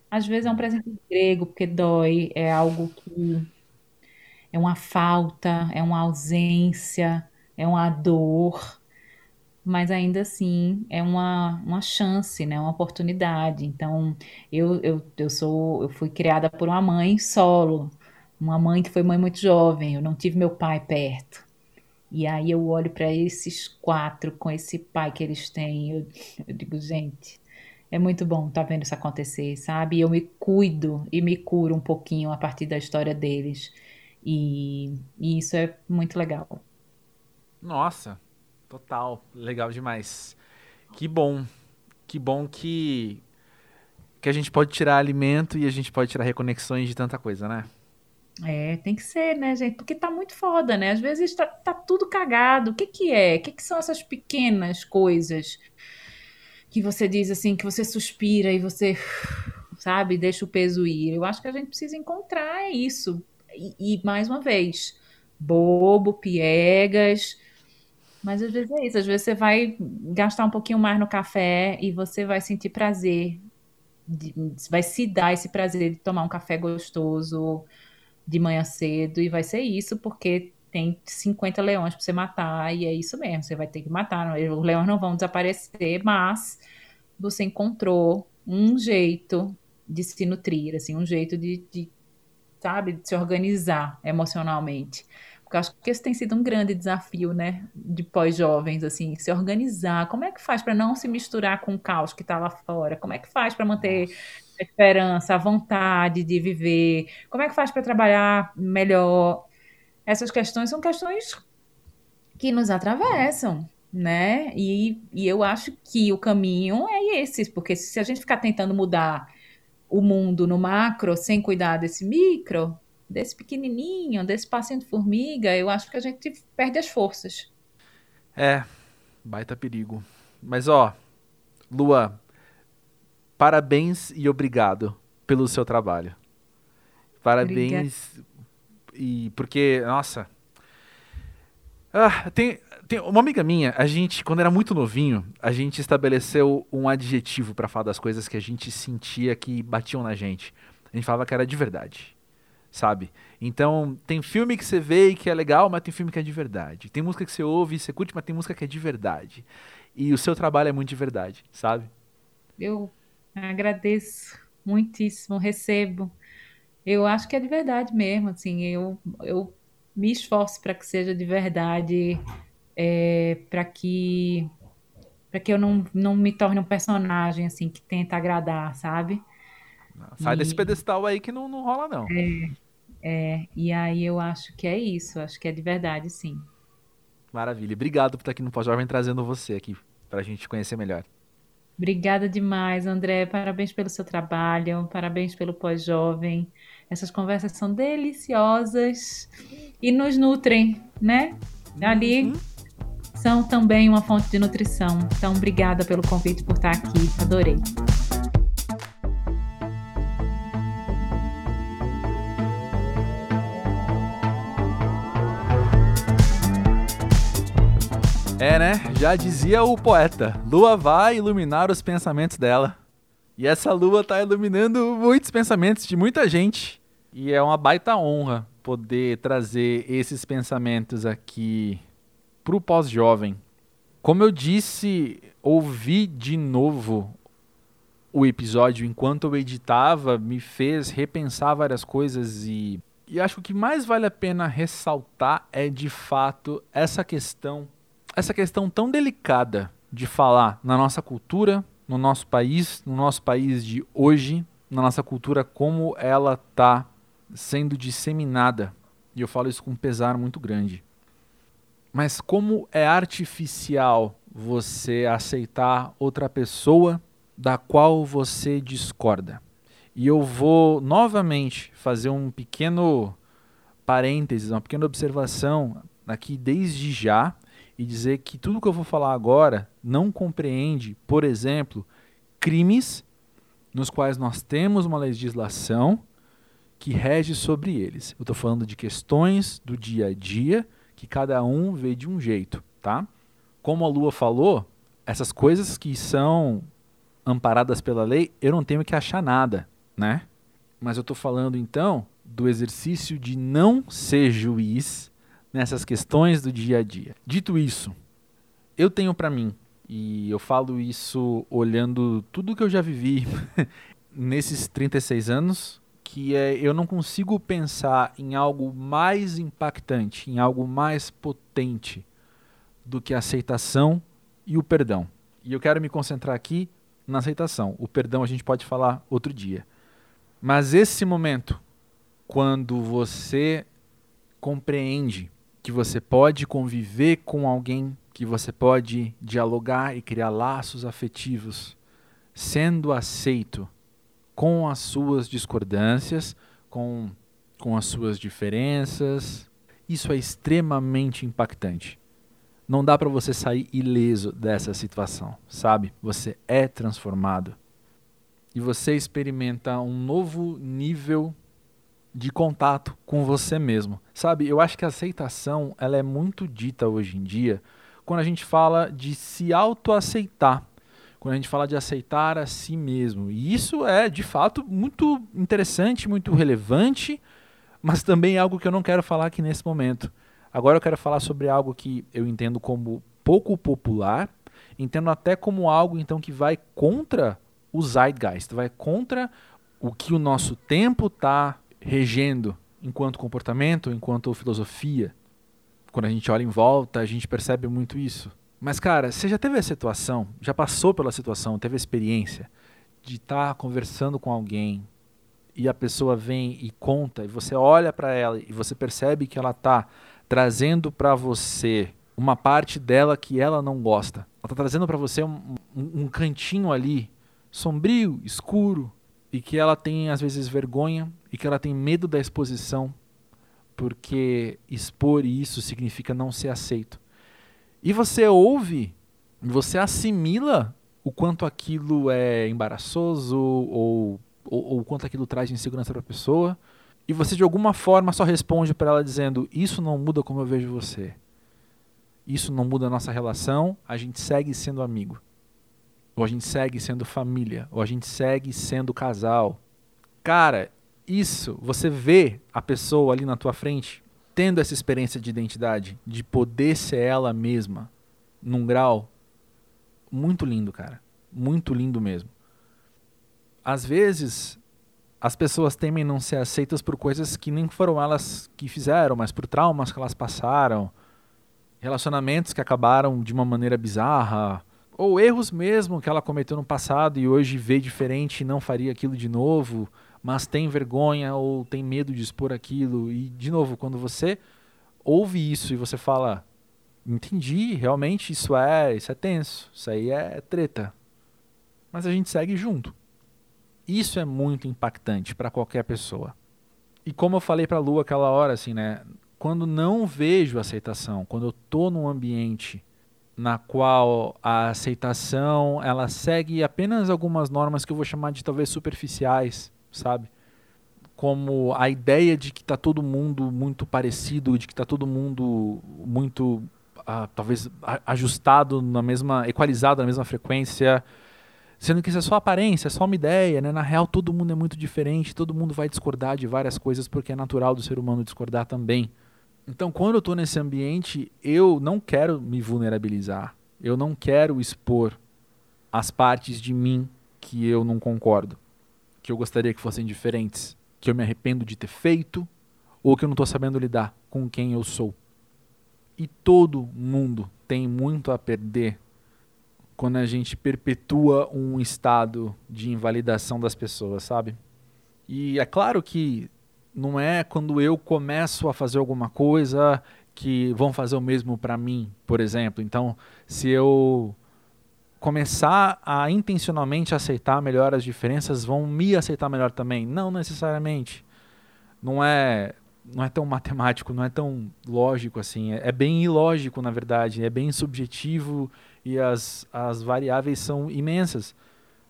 Às vezes é um presente grego, porque dói, é algo que é uma falta, é uma ausência, é uma dor, mas ainda assim é uma, uma chance, né? Uma oportunidade. Então, eu, eu, eu sou, eu fui criada por uma mãe solo, uma mãe que foi mãe muito jovem, eu não tive meu pai perto. E aí eu olho para esses quatro com esse pai que eles têm, eu, eu digo, gente, é muito bom estar tá vendo isso acontecer, sabe? Eu me cuido e me curo um pouquinho a partir da história deles. E, e isso é muito legal. Nossa, total, legal demais. Que bom, que bom que que a gente pode tirar alimento e a gente pode tirar reconexões de tanta coisa, né? É, tem que ser, né, gente? Porque tá muito foda, né? Às vezes tá, tá tudo cagado. O que que é? O que que são essas pequenas coisas que você diz assim, que você suspira e você, sabe, deixa o peso ir? Eu acho que a gente precisa encontrar isso e, e, mais uma vez, bobo, piegas. Mas às vezes é isso. Às vezes você vai gastar um pouquinho mais no café e você vai sentir prazer. De, vai se dar esse prazer de tomar um café gostoso de manhã cedo. E vai ser isso porque tem 50 leões para você matar. E é isso mesmo. Você vai ter que matar. Os leões não vão desaparecer, mas você encontrou um jeito de se nutrir, assim, um jeito de, de sabe? De se organizar emocionalmente. Porque eu acho que esse tem sido um grande desafio, né? De pós-jovens, assim, se organizar. Como é que faz para não se misturar com o caos que está lá fora? Como é que faz para manter a esperança, a vontade de viver? Como é que faz para trabalhar melhor? Essas questões são questões que nos atravessam, né? E, e eu acho que o caminho é esse, porque se a gente ficar tentando mudar o mundo no macro sem cuidar desse micro, desse pequenininho, desse passinho de formiga, eu acho que a gente perde as forças. É, baita perigo. Mas ó, Lua, parabéns e obrigado pelo seu trabalho. Parabéns Obrigada. E porque, nossa, ah, tem, tem uma amiga minha, a gente, quando era muito novinho, a gente estabeleceu um adjetivo para falar das coisas que a gente sentia que batiam na gente. A gente falava que era de verdade, sabe? Então, tem filme que você vê e que é legal, mas tem filme que é de verdade. Tem música que você ouve e você curte, mas tem música que é de verdade. E o seu trabalho é muito de verdade, sabe? Eu agradeço muitíssimo, recebo. Eu acho que é de verdade mesmo, assim, eu, eu me esforço para que seja de verdade, é, para que para que eu não, não me torne um personagem assim que tenta agradar, sabe? Sai e, desse pedestal aí que não, não rola não. É, é, e aí eu acho que é isso, acho que é de verdade, sim. Maravilha. Obrigado por estar aqui no Pós-Jovem trazendo você aqui para a gente conhecer melhor. Obrigada demais, André. Parabéns pelo seu trabalho, parabéns pelo pós-jovem. Essas conversas são deliciosas e nos nutrem, né? Ali uhum. são também uma fonte de nutrição. Então, obrigada pelo convite por estar aqui. Adorei. É, né? Já dizia o poeta: Lua vai iluminar os pensamentos dela. E essa lua tá iluminando muitos pensamentos de muita gente. E é uma baita honra poder trazer esses pensamentos aqui pro pós-jovem. Como eu disse, ouvir de novo o episódio enquanto eu editava me fez repensar várias coisas e, e acho que o que mais vale a pena ressaltar é de fato essa questão essa questão tão delicada de falar na nossa cultura, no nosso país, no nosso país de hoje, na nossa cultura, como ela está sendo disseminada. E eu falo isso com um pesar muito grande. Mas como é artificial você aceitar outra pessoa da qual você discorda. E eu vou novamente fazer um pequeno parênteses, uma pequena observação aqui desde já, e dizer que tudo que eu vou falar agora não compreende, por exemplo, crimes nos quais nós temos uma legislação que rege sobre eles. Eu estou falando de questões do dia a dia que cada um vê de um jeito, tá? Como a Lua falou, essas coisas que são amparadas pela lei, eu não tenho que achar nada, né? Mas eu estou falando então do exercício de não ser juiz nessas questões do dia a dia. Dito isso, eu tenho para mim, e eu falo isso olhando tudo que eu já vivi nesses 36 anos, que é eu não consigo pensar em algo mais impactante, em algo mais potente do que a aceitação e o perdão. E eu quero me concentrar aqui na aceitação. O perdão a gente pode falar outro dia. Mas esse momento, quando você compreende que você pode conviver com alguém, que você pode dialogar e criar laços afetivos, sendo aceito com as suas discordâncias, com, com as suas diferenças. Isso é extremamente impactante. Não dá para você sair ileso dessa situação, sabe? Você é transformado. E você experimenta um novo nível de contato com você mesmo. Sabe, eu acho que a aceitação ela é muito dita hoje em dia quando a gente fala de se autoaceitar, quando a gente fala de aceitar a si mesmo. E isso é, de fato, muito interessante, muito relevante, mas também é algo que eu não quero falar aqui nesse momento. Agora eu quero falar sobre algo que eu entendo como pouco popular, entendo até como algo então que vai contra o zeitgeist, vai contra o que o nosso tempo está regendo enquanto comportamento, enquanto filosofia. Quando a gente olha em volta, a gente percebe muito isso. Mas, cara, você já teve a situação, já passou pela situação, teve a experiência de estar tá conversando com alguém e a pessoa vem e conta, e você olha para ela e você percebe que ela está trazendo para você uma parte dela que ela não gosta. Ela está trazendo para você um, um, um cantinho ali, sombrio, escuro, e que ela tem às vezes vergonha e que ela tem medo da exposição, porque expor isso significa não ser aceito. E você ouve, você assimila o quanto aquilo é embaraçoso ou, ou, o quanto aquilo traz insegurança para a pessoa, e você de alguma forma só responde para ela dizendo: Isso não muda como eu vejo você. Isso não muda a nossa relação, a gente segue sendo amigo. Ou a gente segue sendo família, ou a gente segue sendo casal. Cara, isso, você vê a pessoa ali na tua frente tendo essa experiência de identidade, de poder ser ela mesma, num grau muito lindo, cara. Muito lindo mesmo. Às vezes, as pessoas temem não ser aceitas por coisas que nem foram elas que fizeram, mas por traumas que elas passaram, relacionamentos que acabaram de uma maneira bizarra, ou erros mesmo que ela cometeu no passado e hoje vê diferente e não faria aquilo de novo, mas tem vergonha ou tem medo de expor aquilo. E, de novo, quando você ouve isso e você fala, entendi, realmente isso é, isso é tenso, isso aí é treta. Mas a gente segue junto. Isso é muito impactante para qualquer pessoa. E como eu falei para a Lu aquela hora, assim, né? Quando não vejo aceitação, quando eu tô num ambiente na qual a aceitação ela segue apenas algumas normas que eu vou chamar de talvez superficiais, sabe? Como a ideia de que está todo mundo muito parecido, de que está todo mundo muito uh, talvez ajustado na mesma, equalizado na mesma frequência, sendo que isso é só aparência, é só uma ideia, né? Na real todo mundo é muito diferente, todo mundo vai discordar de várias coisas porque é natural do ser humano discordar também. Então, quando eu estou nesse ambiente, eu não quero me vulnerabilizar. Eu não quero expor as partes de mim que eu não concordo, que eu gostaria que fossem diferentes, que eu me arrependo de ter feito ou que eu não estou sabendo lidar com quem eu sou. E todo mundo tem muito a perder quando a gente perpetua um estado de invalidação das pessoas, sabe? E é claro que não é quando eu começo a fazer alguma coisa que vão fazer o mesmo para mim, por exemplo. Então, se eu começar a intencionalmente aceitar melhor as diferenças, vão me aceitar melhor também. Não necessariamente. Não é não é tão matemático, não é tão lógico assim. É, é bem ilógico, na verdade. É bem subjetivo e as, as variáveis são imensas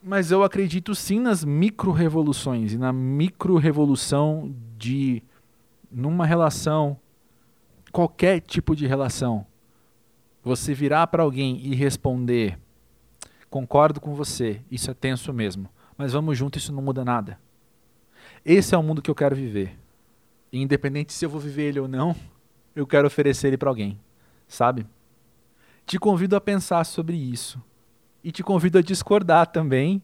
mas eu acredito sim nas micro-revoluções e na micro-revolução de, numa relação, qualquer tipo de relação, você virar para alguém e responder: concordo com você, isso é tenso mesmo, mas vamos junto, isso não muda nada. Esse é o mundo que eu quero viver. E independente se eu vou viver ele ou não, eu quero oferecer ele para alguém, sabe? Te convido a pensar sobre isso e te convido a discordar também.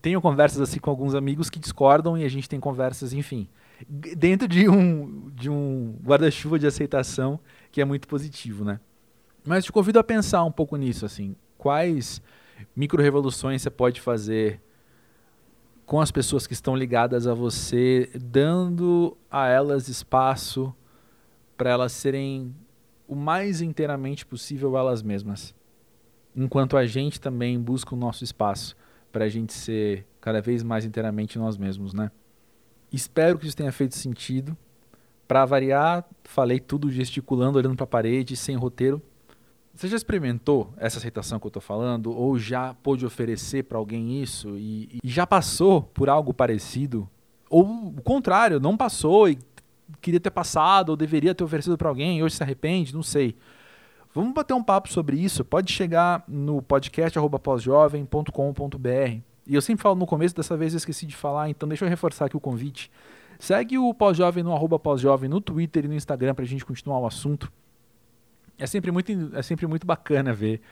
Tenho conversas assim com alguns amigos que discordam e a gente tem conversas, enfim, dentro de um, de um guarda-chuva de aceitação que é muito positivo, né? Mas te convido a pensar um pouco nisso, assim, quais micro-revoluções você pode fazer com as pessoas que estão ligadas a você, dando a elas espaço para elas serem o mais inteiramente possível elas mesmas enquanto a gente também busca o nosso espaço para a gente ser cada vez mais inteiramente nós mesmos, né? Espero que isso tenha feito sentido. Para variar, falei tudo gesticulando, olhando para a parede, sem roteiro. Você já experimentou essa aceitação que eu estou falando? Ou já pôde oferecer para alguém isso e, e, já passou por algo parecido? Ou o contrário, não passou e queria ter passado, ou deveria ter oferecido para alguém e hoje se arrepende? Não sei. Vamos bater um papo sobre isso. Pode chegar no podcast pós-jovem.com.br. E eu sempre falo no começo, dessa vez eu esqueci de falar, então deixa eu reforçar aqui o convite. Segue o Pós-Jovem no arroba pós-jovem no Twitter e no Instagram para a gente continuar o assunto. É sempre, muito, é sempre muito bacana ver.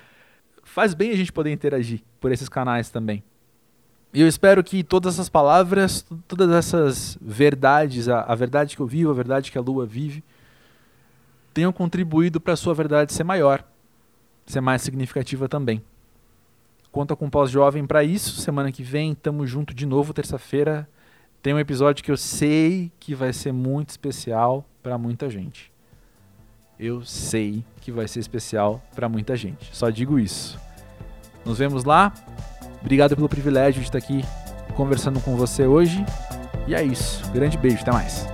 Faz bem a gente poder interagir por esses canais também. E eu espero que todas essas palavras, todas essas verdades, a, a verdade que eu vivo, a verdade que a Lua vive, tenham contribuído para a sua verdade ser maior, ser mais significativa também. Conta com o pós-jovem para isso. Semana que vem, tamo junto de novo, terça-feira. Tem um episódio que eu sei que vai ser muito especial para muita gente. eu sei que vai ser especial para muita gente. Só digo isso. Nos vemos lá. Obrigado pelo privilégio de estar aqui conversando com você hoje. E é isso. Grande beijo, até mais.